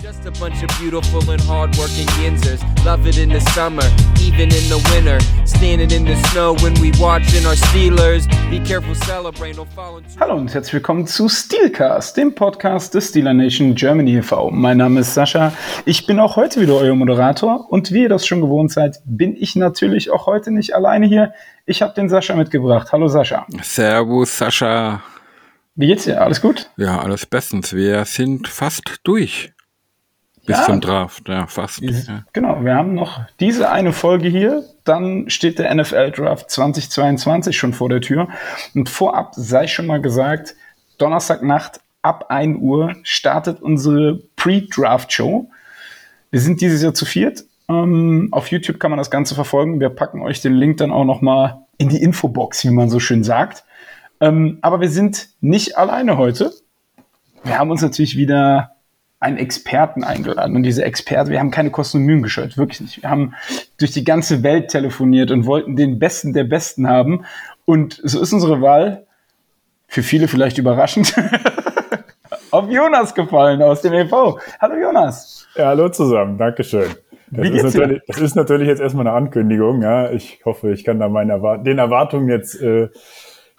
Just a bunch of beautiful and hardworking Yinzers. Love it in the summer, even in the winter. Standing in the snow when we watching our Steelers. Be careful, celebrate, don't fall into. Hallo und herzlich willkommen zu Steelcast, dem Podcast des Steeler Nation Germany e.V. Mein Name ist Sascha. Ich bin auch heute wieder euer Moderator und wie ihr das schon gewohnt seid, bin ich natürlich auch heute nicht alleine hier. Ich habe den Sascha mitgebracht. Hallo Sascha. Servus, Sascha. Wie geht's dir? Alles gut? Ja, alles bestens. Wir sind fast durch. Bis Ja. zum Draft, ja, fast. Ja. Genau, wir haben noch diese eine Folge hier, dann steht der NFL Draft 2022 schon vor der Tür. Und vorab sei schon mal gesagt, Donnerstagnacht ab 1 Uhr startet unsere Pre-Draft-Show. Wir sind dieses Jahr zu viert. Ähm, auf YouTube kann man das Ganze verfolgen. Wir packen euch den Link dann auch noch mal in die Infobox, wie man so schön sagt. Ähm, aber wir sind nicht alleine heute. Wir haben uns natürlich wieder einen Experten eingeladen. Und diese Experte, wir haben keine Kosten und Mühen gescheut, wirklich nicht. Wir haben durch die ganze Welt telefoniert und wollten den Besten der Besten haben. Und so ist unsere Wahl, für viele vielleicht überraschend, auf Jonas gefallen aus dem EV. Hallo Jonas. Ja, hallo zusammen, Dankeschön. Das Wie ist, geht's dir? natürlich, das ist natürlich jetzt erstmal eine Ankündigung. Ja. Ich hoffe, ich kann da meinen Erwart den Erwartungen jetzt äh,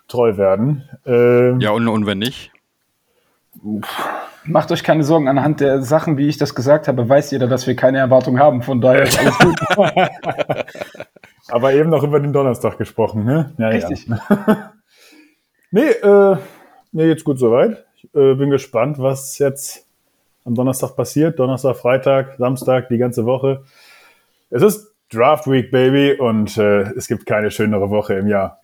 treu werden. Ähm, ja, und, und wenn nicht? Macht euch keine Sorgen, anhand der Sachen, wie ich das gesagt habe, weiß jeder, dass wir keine Erwartung haben. Von daher ist alles gut. Aber eben noch über den Donnerstag gesprochen. Ne? Ja, Richtig. Ja. nee, äh, mir geht's gut soweit. Ich äh, bin gespannt, was jetzt am Donnerstag passiert. Donnerstag, Freitag, Samstag, die ganze Woche. Es ist Draft Week, Baby, und äh, es gibt keine schönere Woche im Jahr.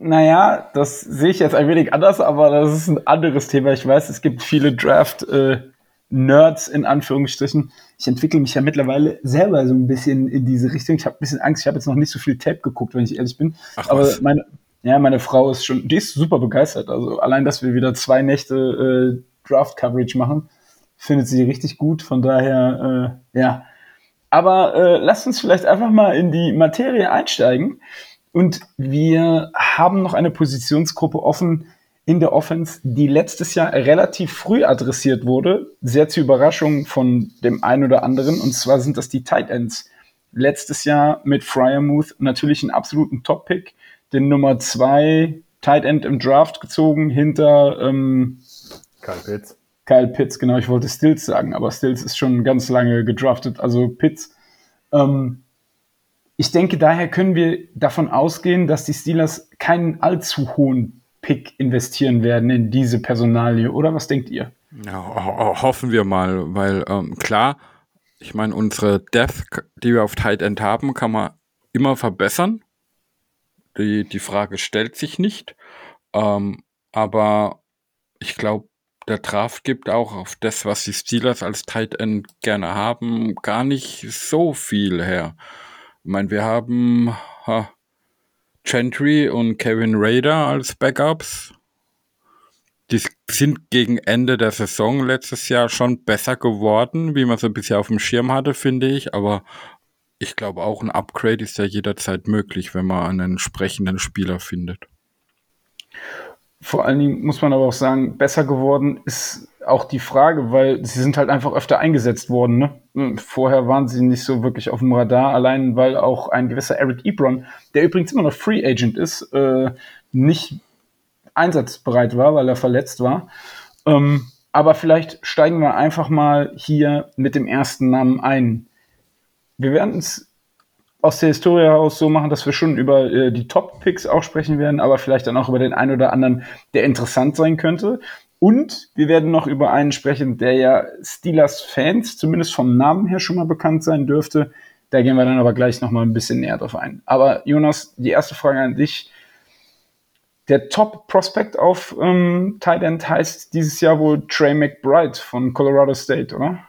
Naja, das sehe ich jetzt ein wenig anders, aber das ist ein anderes Thema. Ich weiß, es gibt viele Draft-Nerds in Anführungsstrichen. Ich entwickle mich ja mittlerweile selber so ein bisschen in diese Richtung. Ich habe ein bisschen Angst. Ich habe jetzt noch nicht so viel Tape geguckt, wenn ich ehrlich bin. Ach aber was. meine, ja, meine Frau ist schon, die ist super begeistert. Also allein, dass wir wieder zwei Nächte äh, Draft-Coverage machen, findet sie richtig gut. Von daher, äh, ja. Aber äh, lasst uns vielleicht einfach mal in die Materie einsteigen. Und wir haben noch eine Positionsgruppe offen in der Offense, die letztes Jahr relativ früh adressiert wurde, sehr zur Überraschung von dem einen oder anderen. Und zwar sind das die Tight Ends. Letztes Jahr mit Fryermuth natürlich einen absoluten Top-Pick, den Nummer zwei Tight End im Draft gezogen, hinter ähm, Karl Pitts. Kyle Pitts, genau, ich wollte Stills sagen, aber Stills ist schon ganz lange gedraftet, also Pitts. Ähm, ich denke, daher können wir davon ausgehen, dass die Steelers keinen allzu hohen Pick investieren werden in diese Personalie, oder was denkt ihr? Ja, ho ho hoffen wir mal, weil ähm, klar, ich meine, unsere Depth, die wir auf Tight End haben, kann man immer verbessern. Die, die Frage stellt sich nicht. Ähm, aber ich glaube, der Draft gibt auch auf das, was die Steelers als Tight End gerne haben, gar nicht so viel her. Ich meine, wir haben ha, Gentry und Kevin Raider als Backups. Die sind gegen Ende der Saison letztes Jahr schon besser geworden, wie man sie bisher auf dem Schirm hatte, finde ich. Aber ich glaube auch ein Upgrade ist ja jederzeit möglich, wenn man einen entsprechenden Spieler findet. Vor allen Dingen muss man aber auch sagen, besser geworden ist auch die Frage, weil sie sind halt einfach öfter eingesetzt worden. Ne? Vorher waren sie nicht so wirklich auf dem Radar, allein weil auch ein gewisser Eric Ebron, der übrigens immer noch Free Agent ist, äh, nicht einsatzbereit war, weil er verletzt war. Ähm, aber vielleicht steigen wir einfach mal hier mit dem ersten Namen ein. Wir werden es aus der Historie heraus so machen, dass wir schon über äh, die Top-Picks auch sprechen werden, aber vielleicht dann auch über den einen oder anderen, der interessant sein könnte. Und wir werden noch über einen sprechen, der ja Steelers-Fans, zumindest vom Namen her, schon mal bekannt sein dürfte. Da gehen wir dann aber gleich noch mal ein bisschen näher drauf ein. Aber Jonas, die erste Frage an dich. Der Top-Prospect auf ähm, Tight End heißt dieses Jahr wohl Trey McBride von Colorado State, oder?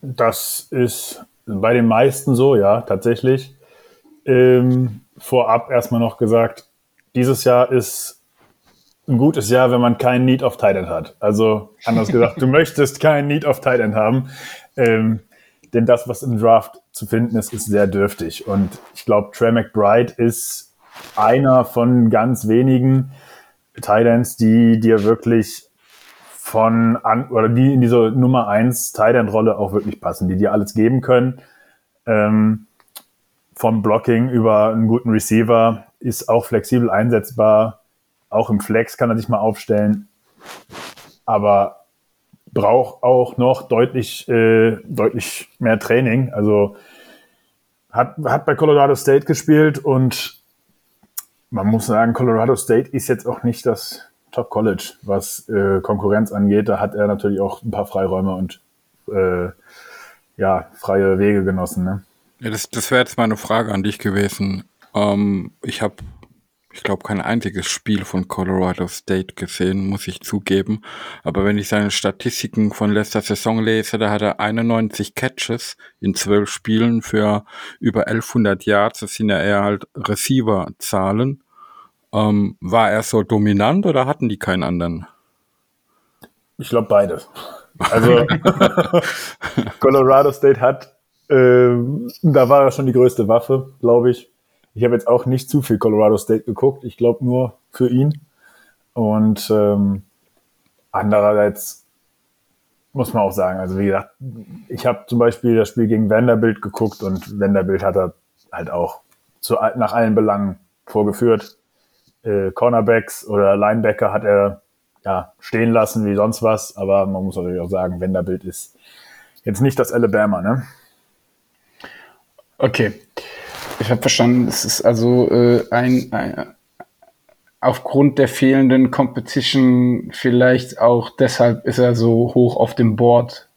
Das ist bei den meisten so, ja, tatsächlich. Ähm, vorab erstmal noch gesagt, dieses Jahr ist ein gutes Jahr, wenn man keinen Need of Tight End hat. Also anders gesagt, du möchtest keinen Need of Tight End haben, ähm, denn das, was im Draft zu finden ist, ist sehr dürftig. Und ich glaube, Trey McBride ist einer von ganz wenigen Tight Ends, die dir wirklich von an, oder die in diese Nummer 1 Tight-End-Rolle auch wirklich passen, die dir alles geben können. Ähm, vom Blocking über einen guten Receiver ist auch flexibel einsetzbar. Auch im Flex kann er sich mal aufstellen. Aber braucht auch noch deutlich, äh, deutlich mehr Training. Also hat, hat bei Colorado State gespielt und man muss sagen, Colorado State ist jetzt auch nicht das Top College, was äh, Konkurrenz angeht. Da hat er natürlich auch ein paar Freiräume und äh, ja, freie Wege genossen. Ne? Ja, das, das wäre jetzt meine Frage an dich gewesen. Ähm, ich habe, ich glaube, kein einziges Spiel von Colorado State gesehen, muss ich zugeben. Aber wenn ich seine Statistiken von letzter Saison lese, da hat er 91 Catches in zwölf Spielen für über 1100 Yards. Das sind ja eher halt Receiver-Zahlen. Ähm, war er so dominant oder hatten die keinen anderen? Ich glaube beides. Also Colorado State hat, äh, da war er schon die größte Waffe, glaube ich. Ich habe jetzt auch nicht zu viel Colorado State geguckt. Ich glaube nur für ihn. Und ähm, andererseits muss man auch sagen, also wie gesagt, ich habe zum Beispiel das Spiel gegen Vanderbilt geguckt und Vanderbilt hat er halt auch zu, nach allen Belangen vorgeführt äh, Cornerbacks oder Linebacker hat er ja, stehen lassen wie sonst was, aber man muss natürlich auch sagen, Wenderbild ist jetzt nicht das Alabama, ne? Okay. Ich habe verstanden, es ist also äh, ein, ein, aufgrund der fehlenden Competition vielleicht auch deshalb ist er so hoch auf dem Board.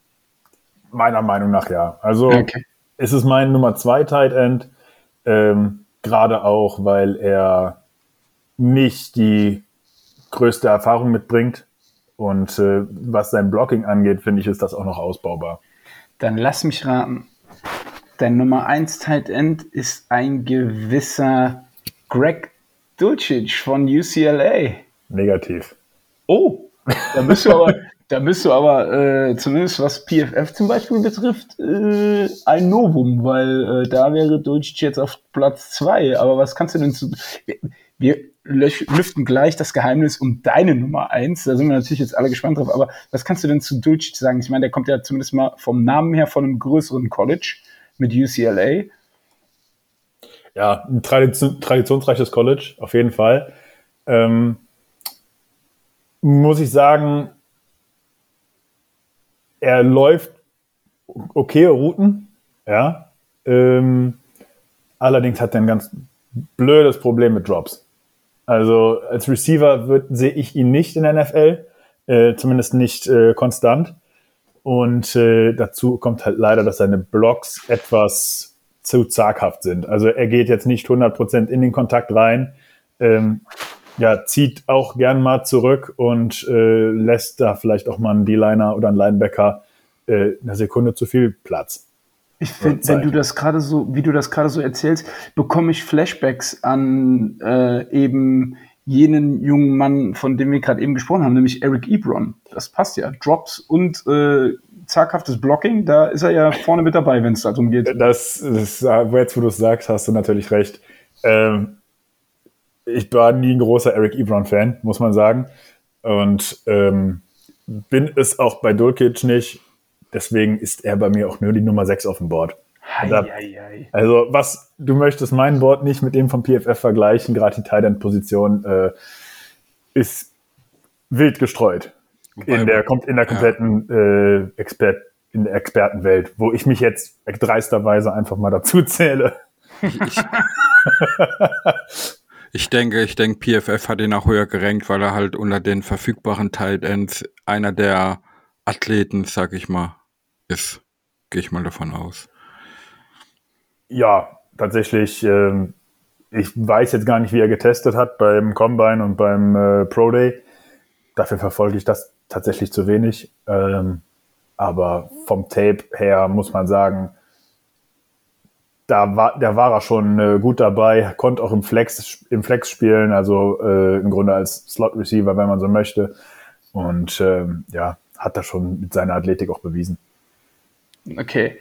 Meiner Meinung nach ja. Also okay. es ist mein Nummer zwei Tight End, ähm, gerade auch, weil er nicht die größte Erfahrung mitbringt. Und äh, was sein Blocking angeht, finde ich, ist das auch noch ausbaubar. Dann lass mich raten. Dein Nummer 1 Tight End ist ein gewisser Greg Dulcich von UCLA. Negativ. Oh, da bist du aber, da bist du aber äh, zumindest was PFF zum Beispiel betrifft, äh, ein Novum, weil äh, da wäre Dulcich jetzt auf Platz 2. Aber was kannst du denn zu. Wir, lüften gleich das Geheimnis um deine Nummer eins. Da sind wir natürlich jetzt alle gespannt drauf. Aber was kannst du denn zu Dulcich sagen? Ich meine, der kommt ja zumindest mal vom Namen her von einem größeren College mit UCLA. Ja, ein Tradition, traditionsreiches College, auf jeden Fall. Ähm, muss ich sagen, er läuft okay Routen, ja. Ähm, allerdings hat er ein ganz blödes Problem mit Drops. Also als Receiver sehe ich ihn nicht in der NFL, äh, zumindest nicht äh, konstant. Und äh, dazu kommt halt leider, dass seine Blocks etwas zu zaghaft sind. Also er geht jetzt nicht 100% in den Kontakt rein, ähm, ja, zieht auch gern mal zurück und äh, lässt da vielleicht auch mal einen D-Liner oder einen Linebacker äh, eine Sekunde zu viel Platz. Ich finde, wenn du das gerade so, wie du das gerade so erzählst, bekomme ich Flashbacks an äh, eben jenen jungen Mann, von dem wir gerade eben gesprochen haben, nämlich Eric Ebron. Das passt ja. Drops und äh, zaghaftes Blocking, da ist er ja vorne mit dabei, wenn es darum geht. Das, das jetzt, wo du es sagst, hast du natürlich recht. Ähm, ich war nie ein großer Eric Ebron-Fan, muss man sagen. Und ähm, bin es auch bei Dulkic nicht. Deswegen ist er bei mir auch nur die Nummer 6 auf dem Board. Da. Also was, du möchtest mein Board nicht mit dem vom PFF vergleichen, gerade die Tight-End-Position äh, ist wild gestreut. in der, kommt in der kompletten ja. äh, Expert, in der Expertenwelt, wo ich mich jetzt dreisterweise einfach mal dazu zähle. Ich, ich denke, ich denke, PFF hat ihn auch höher gerankt, weil er halt unter den verfügbaren Tight Ends einer der Athleten, sag ich mal, ist. Gehe ich mal davon aus. Ja, tatsächlich. Ähm, ich weiß jetzt gar nicht, wie er getestet hat beim Combine und beim äh, Pro Day. Dafür verfolge ich das tatsächlich zu wenig. Ähm, aber vom Tape her muss man sagen, da war, der war er schon äh, gut dabei, konnte auch im Flex, im Flex spielen, also äh, im Grunde als Slot Receiver, wenn man so möchte. Und ähm, ja, hat er schon mit seiner Athletik auch bewiesen. Okay,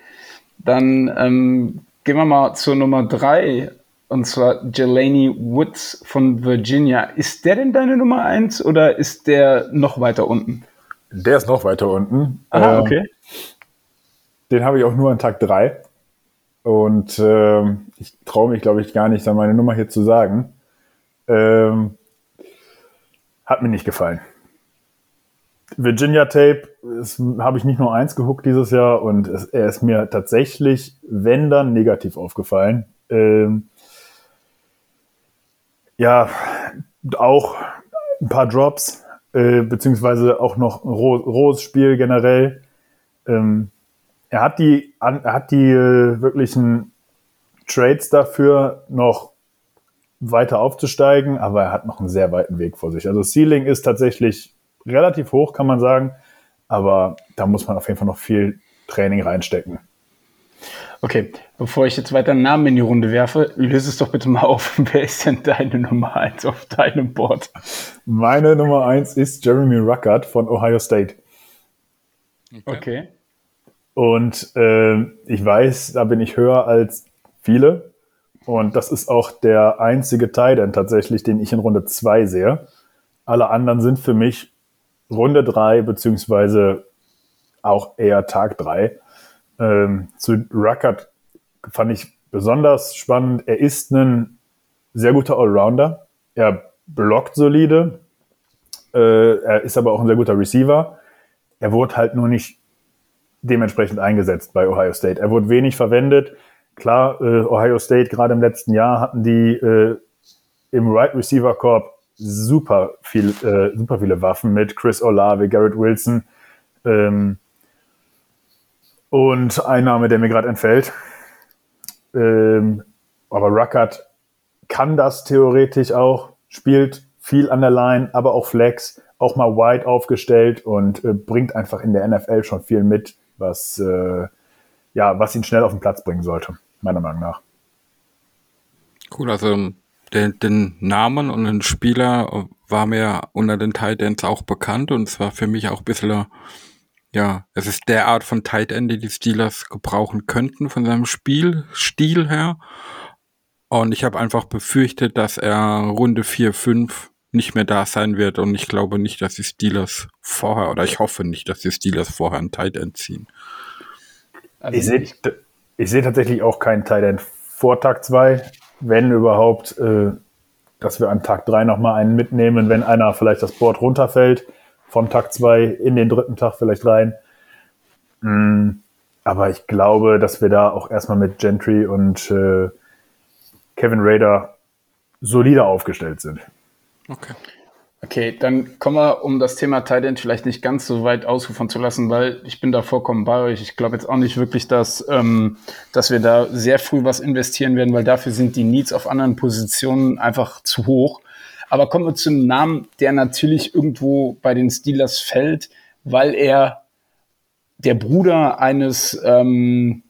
dann ähm, gehen wir mal zur Nummer drei und zwar Jelani Woods von Virginia. Ist der denn deine Nummer eins oder ist der noch weiter unten? Der ist noch weiter unten. Ah, Ähm, okay. Den habe ich auch nur an Tag 3. Und ähm, ich traue mich, glaube ich, gar nicht, dann meine Nummer hier zu sagen. Ähm, hat mir nicht gefallen. Virginia Tape habe ich nicht nur eins gehuckt dieses Jahr und es, er ist mir tatsächlich, wenn dann, negativ aufgefallen. Ähm, ja, auch ein paar Drops, äh, beziehungsweise auch noch ein roh, rohes Spiel generell. Ähm, er hat die, an, er hat die äh, wirklichen Trades dafür, noch weiter aufzusteigen, aber er hat noch einen sehr weiten Weg vor sich. Also Ceiling ist tatsächlich relativ hoch, kann man sagen, aber da muss man auf jeden Fall noch viel Training reinstecken. Okay, bevor ich jetzt weiter einen Namen in die Runde werfe, löse es doch bitte mal auf. Wer ist denn deine Nummer 1 auf deinem Board? Meine Nummer eins ist Jeremy Ruckert von Ohio State. Okay. Und ähm, ich weiß, da bin ich höher als viele. Und das ist auch der einzige Teil dann tatsächlich, den ich in Runde 2 sehe. Alle anderen sind für mich Runde 3 beziehungsweise auch eher Tag 3. Ähm, zu Ruckert fand ich besonders spannend. Er ist ein sehr guter Allrounder. Er blockt solide. Äh, er ist aber auch ein sehr guter Receiver. Er wurde halt nur nicht dementsprechend eingesetzt bei Ohio State. Er wurde wenig verwendet. Klar, äh, Ohio State gerade im letzten Jahr hatten die äh, im Right Receiver Corp super viel, äh, super viele Waffen mit Chris Olave, Garrett Wilson ähm, und ein Name, der mir gerade entfällt. Ähm, aber Ruckert kann das theoretisch auch, spielt viel an der Line, aber auch Flex, auch mal wide aufgestellt und äh, bringt einfach in der NFL schon viel mit, was, äh, ja, was ihn schnell auf den Platz bringen sollte, meiner Meinung nach. Cool, also den, den Namen und den Spieler war mir unter den Titans auch bekannt und es war für mich auch ein bisschen, ja, es ist der Art von Tight End, die die Steelers gebrauchen könnten von seinem Spielstil her. Und ich habe einfach befürchtet, dass er Runde 4, 5 nicht mehr da sein wird und ich glaube nicht, dass die Steelers vorher, oder ich hoffe nicht, dass die Steelers vorher einen Tight End ziehen. Also Ich sehe ich seh tatsächlich auch keinen Tight End vor Tag 2, wenn überhaupt, äh, dass wir an Tag 3 nochmal einen mitnehmen, wenn einer vielleicht das Board runterfällt, vom Tag 2 in den dritten Tag vielleicht rein. Mm, aber ich glaube, dass wir da auch erstmal mit Gentry und äh, Kevin Rader solider aufgestellt sind. Okay. Okay, dann kommen wir, um das Thema Tight End vielleicht nicht ganz so weit ausufern zu lassen, weil ich bin da vollkommen bei euch. Ich glaube jetzt auch nicht wirklich, dass, ähm, dass wir da sehr früh was investieren werden, weil dafür sind die Needs auf anderen Positionen einfach zu hoch. Aber kommen wir zu einem Namen, der natürlich irgendwo bei den Steelers fällt, weil er der Bruder eines ähm,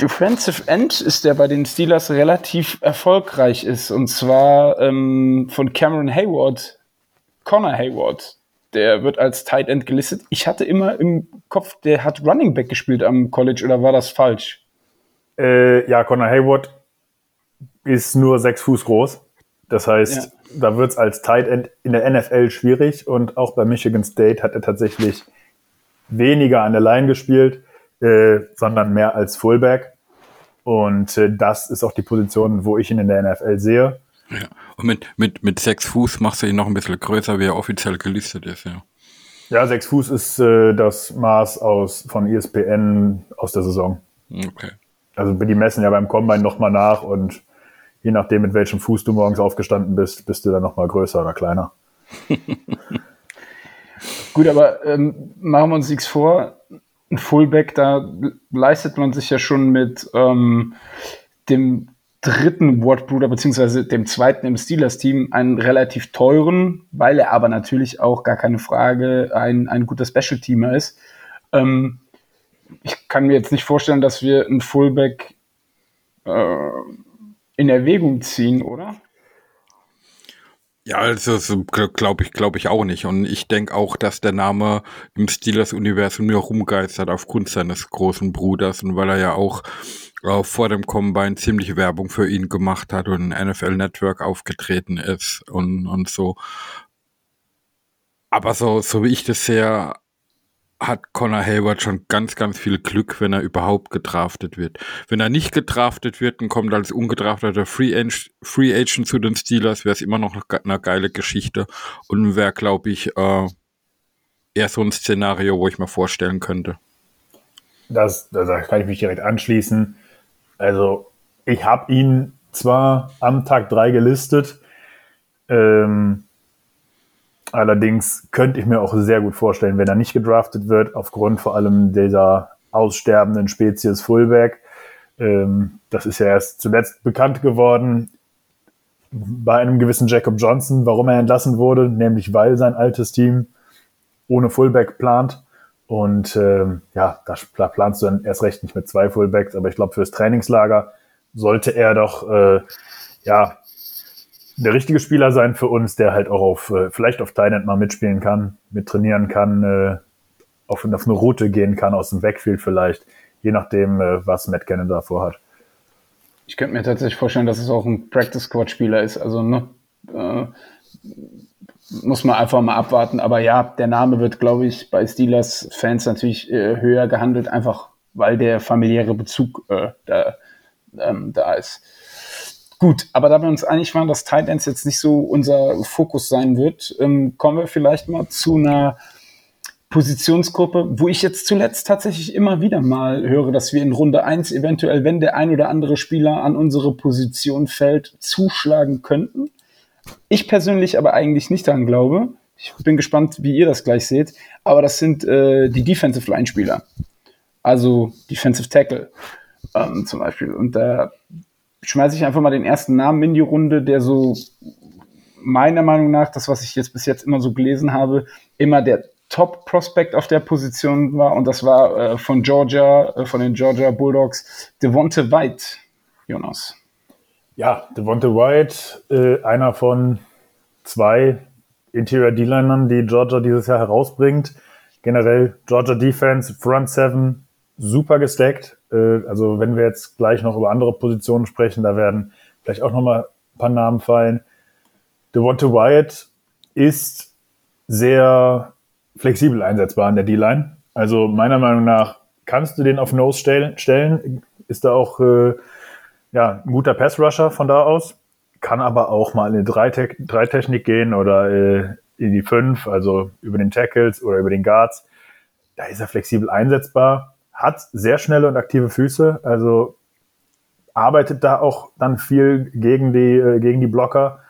Defensive End ist, der bei den Steelers relativ erfolgreich ist. Und zwar ähm, von Cameron Hayward, Connor Hayward. Der wird als Tight End gelistet. Ich hatte immer im Kopf, der hat Running Back gespielt am College oder war das falsch? Äh, ja, Connor Hayward ist nur sechs Fuß groß. Das heißt, da wird es als Tight End in der NFL schwierig und auch bei Michigan State hat er tatsächlich weniger an der Line gespielt, äh, sondern mehr als Fullback. Und äh, das ist auch die Position, wo ich ihn in der NFL sehe. Ja. Und mit, mit, mit sechs Fuß machst du ihn noch ein bisschen größer, wie er offiziell gelistet ist, ja. Ja, sechs Fuß ist äh, das Maß aus von ESPN aus der Saison. Okay. Also die messen ja beim Combine nochmal nach und je nachdem, mit welchem Fuß du morgens aufgestanden bist, bist du dann nochmal größer oder kleiner. Gut, aber ähm, machen wir uns nichts vor. Ein Fullback, da leistet man sich ja schon mit ähm, dem dritten Ward-Bruder, beziehungsweise dem zweiten im Steelers-Team, einen relativ teuren, weil er aber natürlich auch gar keine Frage ein, ein guter Special-Teamer ist. Ähm, ich kann mir jetzt nicht vorstellen, dass wir einen Fullback äh, in Erwägung ziehen, oder? Ja, also so glaube ich, glaube ich auch nicht. Und ich denke auch, dass der Name im Steelers-Universum nur rumgeistert aufgrund seines großen Bruders und weil er ja auch äh, vor dem Combine ziemlich Werbung für ihn gemacht hat und NFL Network aufgetreten ist und, und so. Aber so, so wie ich das sehe, hat Connor Hayward schon ganz, ganz viel Glück, wenn er überhaupt gedraftet wird. Wenn er nicht gedraftet wird und kommt als ungedrafteter Free, Agent, Free Agent zu den Steelers, wäre es immer noch eine geile Geschichte und wäre, glaube ich, äh, eher so ein Szenario, wo ich mir vorstellen könnte. Das, da kann ich mich direkt anschließen. Also, ich habe ihn zwar am Tag drei gelistet, ähm, allerdings könnte ich mir auch sehr gut vorstellen, wenn er nicht gedraftet wird, aufgrund vor allem dieser aussterbenden Spezies Fullback. Ähm, das ist ja erst zuletzt bekannt geworden bei einem gewissen Jacob Johnson, warum er entlassen wurde, nämlich weil sein altes Team ohne Fullback plant. Und ähm, ja, da planst du dann erst recht nicht mit zwei Fullbacks, aber ich glaube, fürs Trainingslager sollte er doch äh, ja der richtige Spieler sein für uns, der halt auch auf äh, vielleicht auf Thailand mal mitspielen kann, mit trainieren kann, äh, auf, auf eine Route gehen kann aus dem Backfield vielleicht, je nachdem, äh, was Matt Cannon davor hat. Ich könnte mir tatsächlich vorstellen, dass es auch ein Practice Squad Spieler ist. Also ne, äh, muss man einfach mal abwarten. Aber ja, der Name wird, glaube ich, bei Steelers-Fans natürlich äh, höher gehandelt, einfach weil der familiäre Bezug äh, da, ähm, da ist. Gut, aber da wir uns einig waren, dass Tight Ends jetzt nicht so unser Fokus sein wird, ähm, kommen wir vielleicht mal zu einer Positionsgruppe, wo ich jetzt zuletzt tatsächlich immer wieder mal höre, dass wir in Runde eins eventuell, wenn der ein oder andere Spieler an unsere Position fällt, zuschlagen könnten. Ich persönlich aber eigentlich nicht daran glaube. Ich bin gespannt, wie ihr das gleich seht. Aber das sind äh, die Defensive Line Spieler. Also Defensive Tackle ähm, zum Beispiel. Und da schmeiße ich einfach mal den ersten Namen in die Runde, der so meiner Meinung nach, das, was ich jetzt bis jetzt immer so gelesen habe, immer der Top-Prospect auf der Position war. Und das war äh, von Georgia, äh, von den Georgia Bulldogs, Devonte White, Jonas. Ja, Devonte White, äh, einer von zwei Interior D-Linern, die Georgia dieses Jahr herausbringt. Generell Georgia Defense, Front Seven, super gestackt. Äh, also wenn wir jetzt gleich noch über andere Positionen sprechen, da werden vielleicht auch nochmal ein paar Namen fallen. Devonte Wyatt ist sehr flexibel einsetzbar an der D-Line. Also meiner Meinung nach kannst du den auf Nose stellen. Ist da auch äh, ja, ein guter Pass-Rusher von da aus, kann aber auch mal in die Dreitechnik gehen oder äh, in die Fünf, also über den Tackles oder über den Guards. Da ist er flexibel einsetzbar, hat sehr schnelle und aktive Füße, also arbeitet da auch dann viel gegen die, äh, gegen die Blocker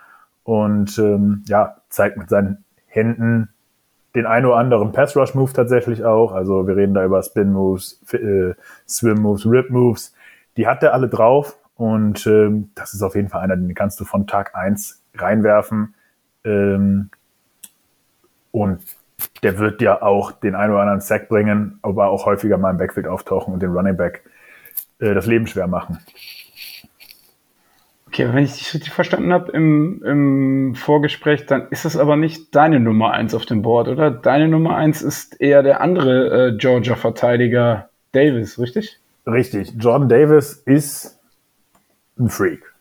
und ähm, ja, zeigt mit seinen Händen den ein oder anderen Pass-Rush-Move tatsächlich auch. Also wir reden da über Spin-Moves, äh, Swim-Moves, Rip-Moves. Die hat er alle drauf und ähm, das ist auf jeden Fall einer, den kannst du von Tag eins reinwerfen. Ähm, und der wird ja auch den einen oder anderen Sack bringen, aber auch häufiger mal im Backfield auftauchen und den Running Back äh, das Leben schwer machen. Okay, wenn ich dich richtig verstanden habe im, im Vorgespräch, dann ist es aber nicht deine Nummer eins auf dem Board, oder? Deine Nummer eins ist eher der andere äh, Georgia-Verteidiger Davis, richtig? Richtig. Jordan Davis ist ein Freak.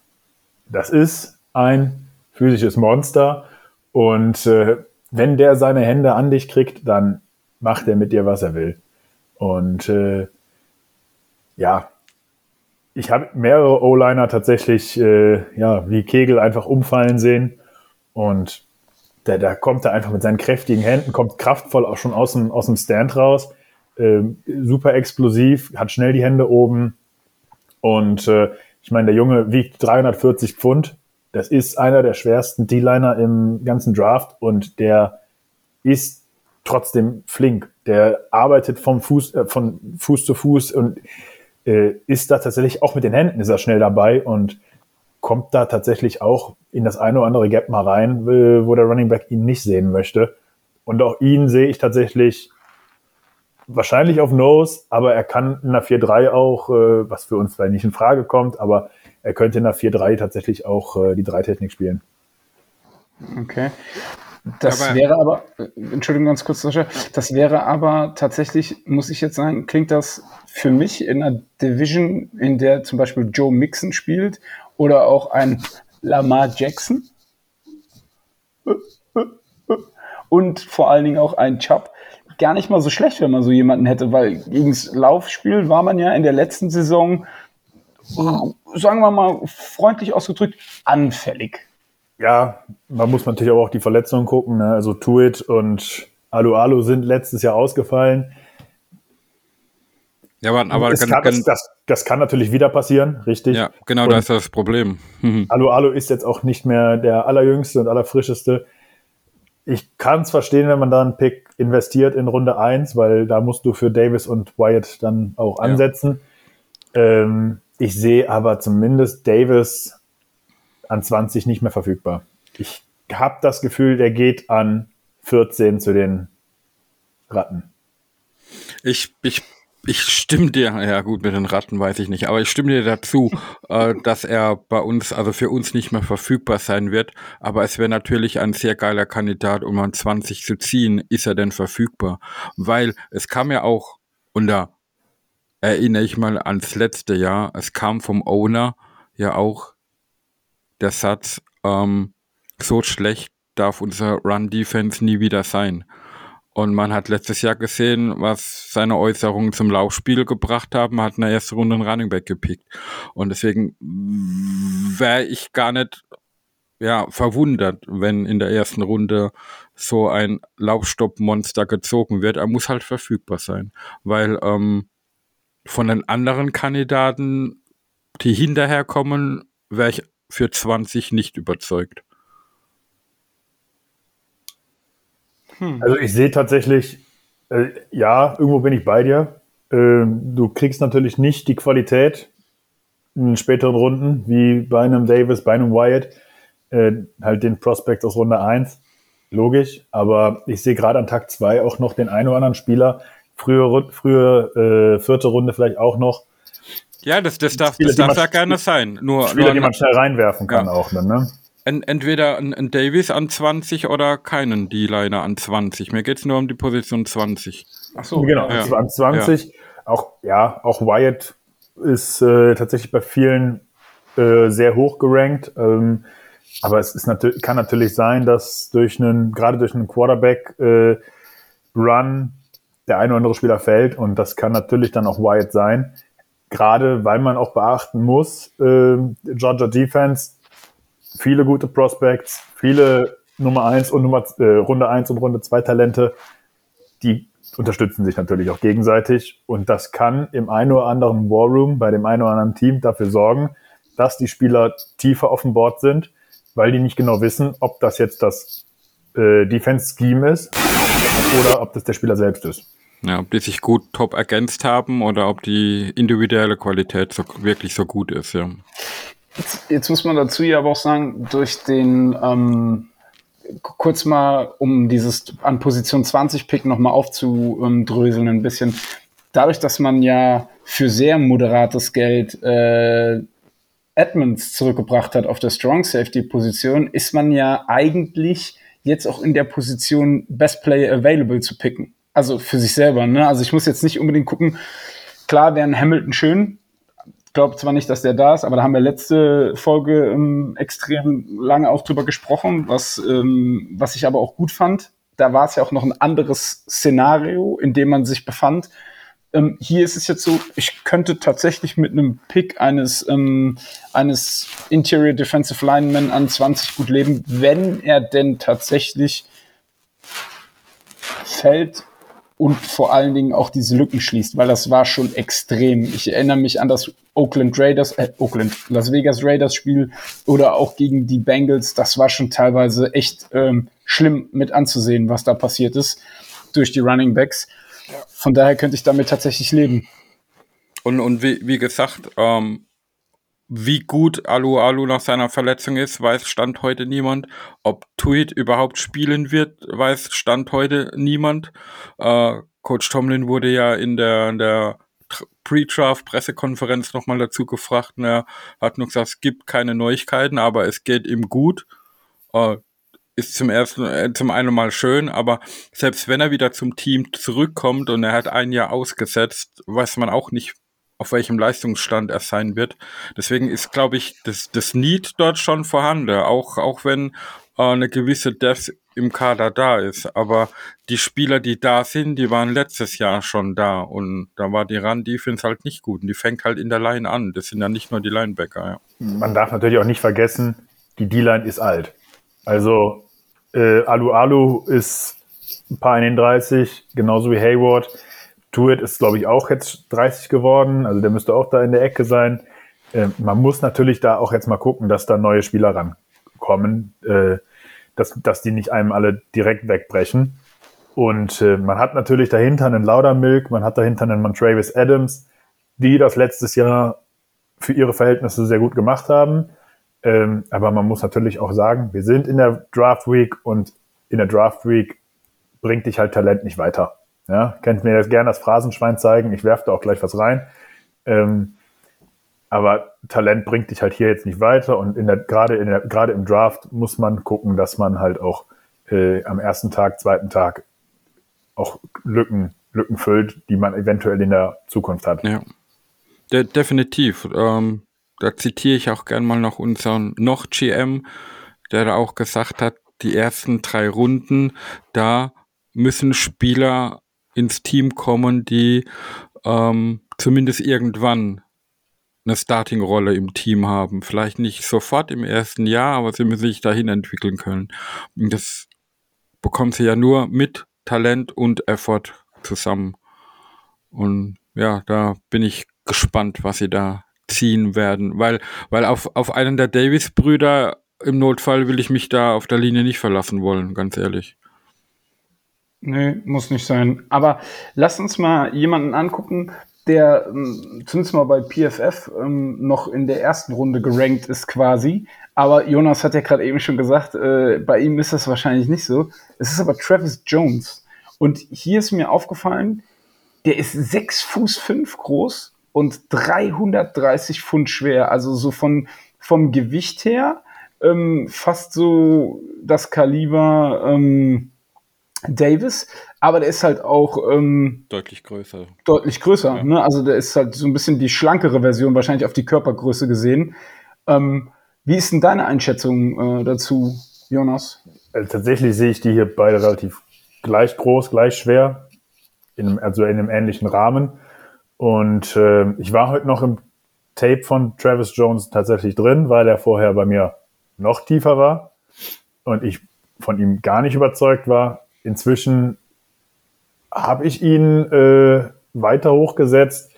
Das ist ein physisches Monster und äh, wenn der seine Hände an dich kriegt, dann macht er mit dir, was er will. Und äh, ja, ich habe mehrere O-Liner tatsächlich, äh, ja, wie Kegel einfach umfallen sehen. Und der, da kommt er einfach mit seinen kräftigen Händen, kommt kraftvoll auch schon aus dem, aus dem Stand raus. Ähm, super explosiv, hat schnell die Hände oben. Und äh, ich meine, der Junge wiegt 340 Pfund. Das ist einer der schwersten D-Liner im ganzen Draft und der ist trotzdem flink. Der arbeitet vom Fuß, äh, von Fuß zu Fuß und äh, ist da tatsächlich auch mit den Händen ist er schnell dabei und kommt da tatsächlich auch in das eine oder andere Gap mal rein, wo der Running Back ihn nicht sehen möchte. Und auch ihn sehe ich tatsächlich wahrscheinlich auf Nose, aber er kann in der 4-3 auch, äh, was für uns vielleicht nicht in Frage kommt, aber er könnte in der 4-3 tatsächlich auch äh, die Dreitechnik spielen. Okay. Das aber, wäre aber, Entschuldigung ganz kurz, Sascha, das wäre aber tatsächlich, muss ich jetzt sagen, klingt das für mich in einer Division, in der zum Beispiel Joe Mixon spielt oder auch ein Lamar Jackson und vor allen Dingen auch ein Chubb gar nicht mal so schlecht, wenn man so jemanden hätte, weil gegen das Laufspiel war man ja in der letzten Saison, sagen wir mal freundlich ausgedrückt, anfällig. Ja, man muss natürlich auch auf die Verletzungen gucken. Ne? Also Tuit und Alu Alu sind letztes Jahr ausgefallen. Ja, aber, aber das, kann, das, das, das, kann natürlich wieder passieren, richtig. Ja, genau, und das ist das Problem. Alu Alu ist jetzt auch nicht mehr der allerjüngste und allerfrischeste. Ich kann es verstehen, wenn man da einen Pick investiert in Runde 1, weil da musst du für Davis und Wyatt dann auch ansetzen. Ja. Ähm, ich sehe aber zumindest Davis an 20 nicht mehr verfügbar. Ich habe das Gefühl, der geht an 14 zu den Ratten. Ich, ich ich stimme dir, ja gut, mit den Ratten weiß ich nicht, aber ich stimme dir dazu, äh, dass er bei uns, also für uns nicht mehr verfügbar sein wird. Aber es wäre natürlich ein sehr geiler Kandidat, um an 20 zu ziehen. Ist er denn verfügbar? Weil es kam ja auch, da erinnere ich mal ans letzte Jahr, es kam vom Owner ja auch der Satz, ähm, so schlecht darf unser Run-Defense nie wieder sein. Und man hat letztes Jahr gesehen, was seine Äußerungen zum Laufspiel gebracht haben, hat in der ersten Runde einen Running Back gepickt. Und deswegen wäre ich gar nicht ja, verwundert, wenn in der ersten Runde so ein Laufstopp-Monster gezogen wird. Er muss halt verfügbar sein. Weil ähm, von den anderen Kandidaten, die hinterherkommen, wäre ich für 20 nicht überzeugt. Hm. Also ich sehe tatsächlich, äh, ja, irgendwo bin ich bei dir. Äh, du kriegst natürlich nicht die Qualität in späteren Runden, wie bei einem Davis, bei einem Wyatt, äh, halt den Prospect aus Runde 1. Logisch, aber ich sehe gerade an Tag 2 auch noch den einen oder anderen Spieler, frühe, frühe äh, vierte Runde vielleicht auch noch. Ja, das, das darf, Spieler, das darf ja gerne sein. Nur, Spieler, nur, die man schnell reinwerfen kann ja. auch dann, ne? entweder ein, Davis an 20 oder keinen D-Liner an 20. Mir geht es nur um die Position 20. Ach so, genau, ja. an 20. Ja. Auch, ja, auch Wyatt ist äh, tatsächlich bei vielen äh, sehr hoch gerankt. Ähm, aber es ist natürlich, kann natürlich sein, dass durch einen, gerade durch einen Quarterback-Run äh, der eine oder andere Spieler fällt und das kann natürlich dann auch Wyatt sein. Gerade weil man auch beachten muss, äh, Georgia Defense viele gute Prospects, viele Nummer 1 und Nummer, äh, Runde 1 und Runde 2 Talente, die unterstützen sich natürlich auch gegenseitig und das kann im einen oder anderen Warroom bei dem einen oder anderen Team dafür sorgen, dass die Spieler tiefer auf dem Board sind, weil die nicht genau wissen, ob das jetzt das äh, Defense-Scheme ist oder ob das der Spieler selbst ist. Ja, ob die sich gut top ergänzt haben oder ob die individuelle Qualität so, wirklich so gut ist, ja. Jetzt, jetzt, muss man dazu ja aber auch sagen, durch den, ähm, kurz mal, um dieses an Position 20 Pick nochmal aufzudröseln ein bisschen, dadurch, dass man ja für sehr moderates Geld äh, Edmonds zurückgebracht hat auf der Strong Safety Position, ist man ja eigentlich jetzt auch in der Position Best Player Available zu picken. Also für sich selber. Ne? Also ich muss jetzt nicht unbedingt gucken, klar wäre ein Hamilton schön, glaube zwar nicht, dass der da ist, aber da haben wir letzte Folge ähm, extrem lange auch drüber gesprochen, was, ähm, was ich aber auch gut fand. Da war es ja auch noch ein anderes Szenario, in dem man sich befand. Ähm, hier ist es jetzt so, ich könnte tatsächlich mit einem Pick eines, ähm, eines Interior Defensive Lineman an 20 gut leben, wenn er denn tatsächlich fällt und vor allen Dingen auch diese Lücken schließt, weil das war schon extrem. Ich erinnere mich an das Oakland Raiders, äh, Oakland, Las Vegas Raiders Spiel oder auch gegen die Bengals. Das war schon teilweise echt ähm, schlimm mit anzusehen, was da passiert ist durch die Running Backs. Von daher könnte ich damit tatsächlich leben. Und, und wie, wie gesagt, ähm, wie gut Alu Alu nach seiner Verletzung ist, weiß Stand heute niemand. Ob Tweet überhaupt spielen wird, weiß Stand heute niemand. Äh, Coach Tomlin wurde ja in der, in der Pre-Draft-Pressekonferenz nochmal dazu gefragt. Er hat nur gesagt, es gibt keine Neuigkeiten, aber es geht ihm gut. Äh, ist zum ersten, äh, zum einen mal schön, aber selbst wenn er wieder zum Team zurückkommt und er hat ein Jahr ausgesetzt, weiß man auch nicht, auf welchem Leistungsstand er sein wird. Deswegen ist, glaube ich, das, das Need dort schon vorhanden. Auch, auch wenn äh, eine gewisse Depth im Kader da ist. Aber die Spieler, die da sind, die waren letztes Jahr schon da und da war die Run-Defense halt nicht gut und die fängt halt in der Line an. Das sind ja nicht nur die Linebacker. Ja. Man darf natürlich auch nicht vergessen, die D-Line ist alt. Also äh, Alu Alu ist ein paar in den 30, genauso wie Hayward. Tuit ist, glaube ich, auch jetzt 30 geworden, also der müsste auch da in der Ecke sein. Äh, man muss natürlich da auch jetzt mal gucken, dass da neue Spieler rankommen. Äh, dass, dass die nicht einem alle direkt wegbrechen. Und äh, man hat natürlich dahinter einen Laudermilk, man hat dahinter einen Montravis Adams, die das letztes Jahr für ihre Verhältnisse sehr gut gemacht haben. Ähm, aber man muss natürlich auch sagen, wir sind in der Draft Week und in der Draft Week bringt dich halt Talent nicht weiter. Ja, könnt mir jetzt gerne das Phrasenschwein zeigen, ich werfe da auch gleich was rein. Ähm, aber Talent bringt dich halt hier jetzt nicht weiter und in der, gerade, in der, gerade im Draft muss man gucken, dass man halt auch äh, am ersten Tag, zweiten Tag auch Lücken, Lücken füllt, die man eventuell in der Zukunft hat. Ja, De definitiv. Ähm, da zitiere ich auch gern mal noch unseren noch GM, der da auch gesagt hat, die ersten drei Runden, da müssen Spieler ins Team kommen, die ähm, zumindest irgendwann eine Starting-Rolle im Team haben. Vielleicht nicht sofort im ersten Jahr, aber sie müssen sich dahin entwickeln können. Und das bekommen sie ja nur mit Talent und Effort zusammen. Und ja, da bin ich gespannt, was sie da ziehen werden, weil, weil auf, auf einen der Davis-Brüder im Notfall will ich mich da auf der Linie nicht verlassen wollen, ganz ehrlich. Nee, muss nicht sein. Aber lass uns mal jemanden angucken, der ähm, zumindest mal bei PFF ähm, noch in der ersten Runde gerankt ist quasi. Aber Jonas hat ja gerade eben schon gesagt, äh, bei ihm ist das wahrscheinlich nicht so. Es ist aber Travis Jones. Und hier ist mir aufgefallen, der ist sechs Fuß fünf groß und 330 Pfund schwer. Also so von, vom Gewicht her ähm, fast so das Kaliber ähm, Davis, aber der ist halt auch ähm, deutlich größer. Deutlich größer. Ja. Ne? Also der ist halt so ein bisschen die schlankere Version, wahrscheinlich auf die Körpergröße gesehen. Ähm, wie ist denn deine Einschätzung äh, dazu, Jonas? Also tatsächlich sehe ich die hier beide relativ gleich groß, gleich schwer, in einem, also in einem ähnlichen Rahmen. Und äh, ich war heute noch im Tape von Travis Jones tatsächlich drin, weil er vorher bei mir noch tiefer war und ich von ihm gar nicht überzeugt war. Inzwischen habe ich ihn äh, weiter hochgesetzt.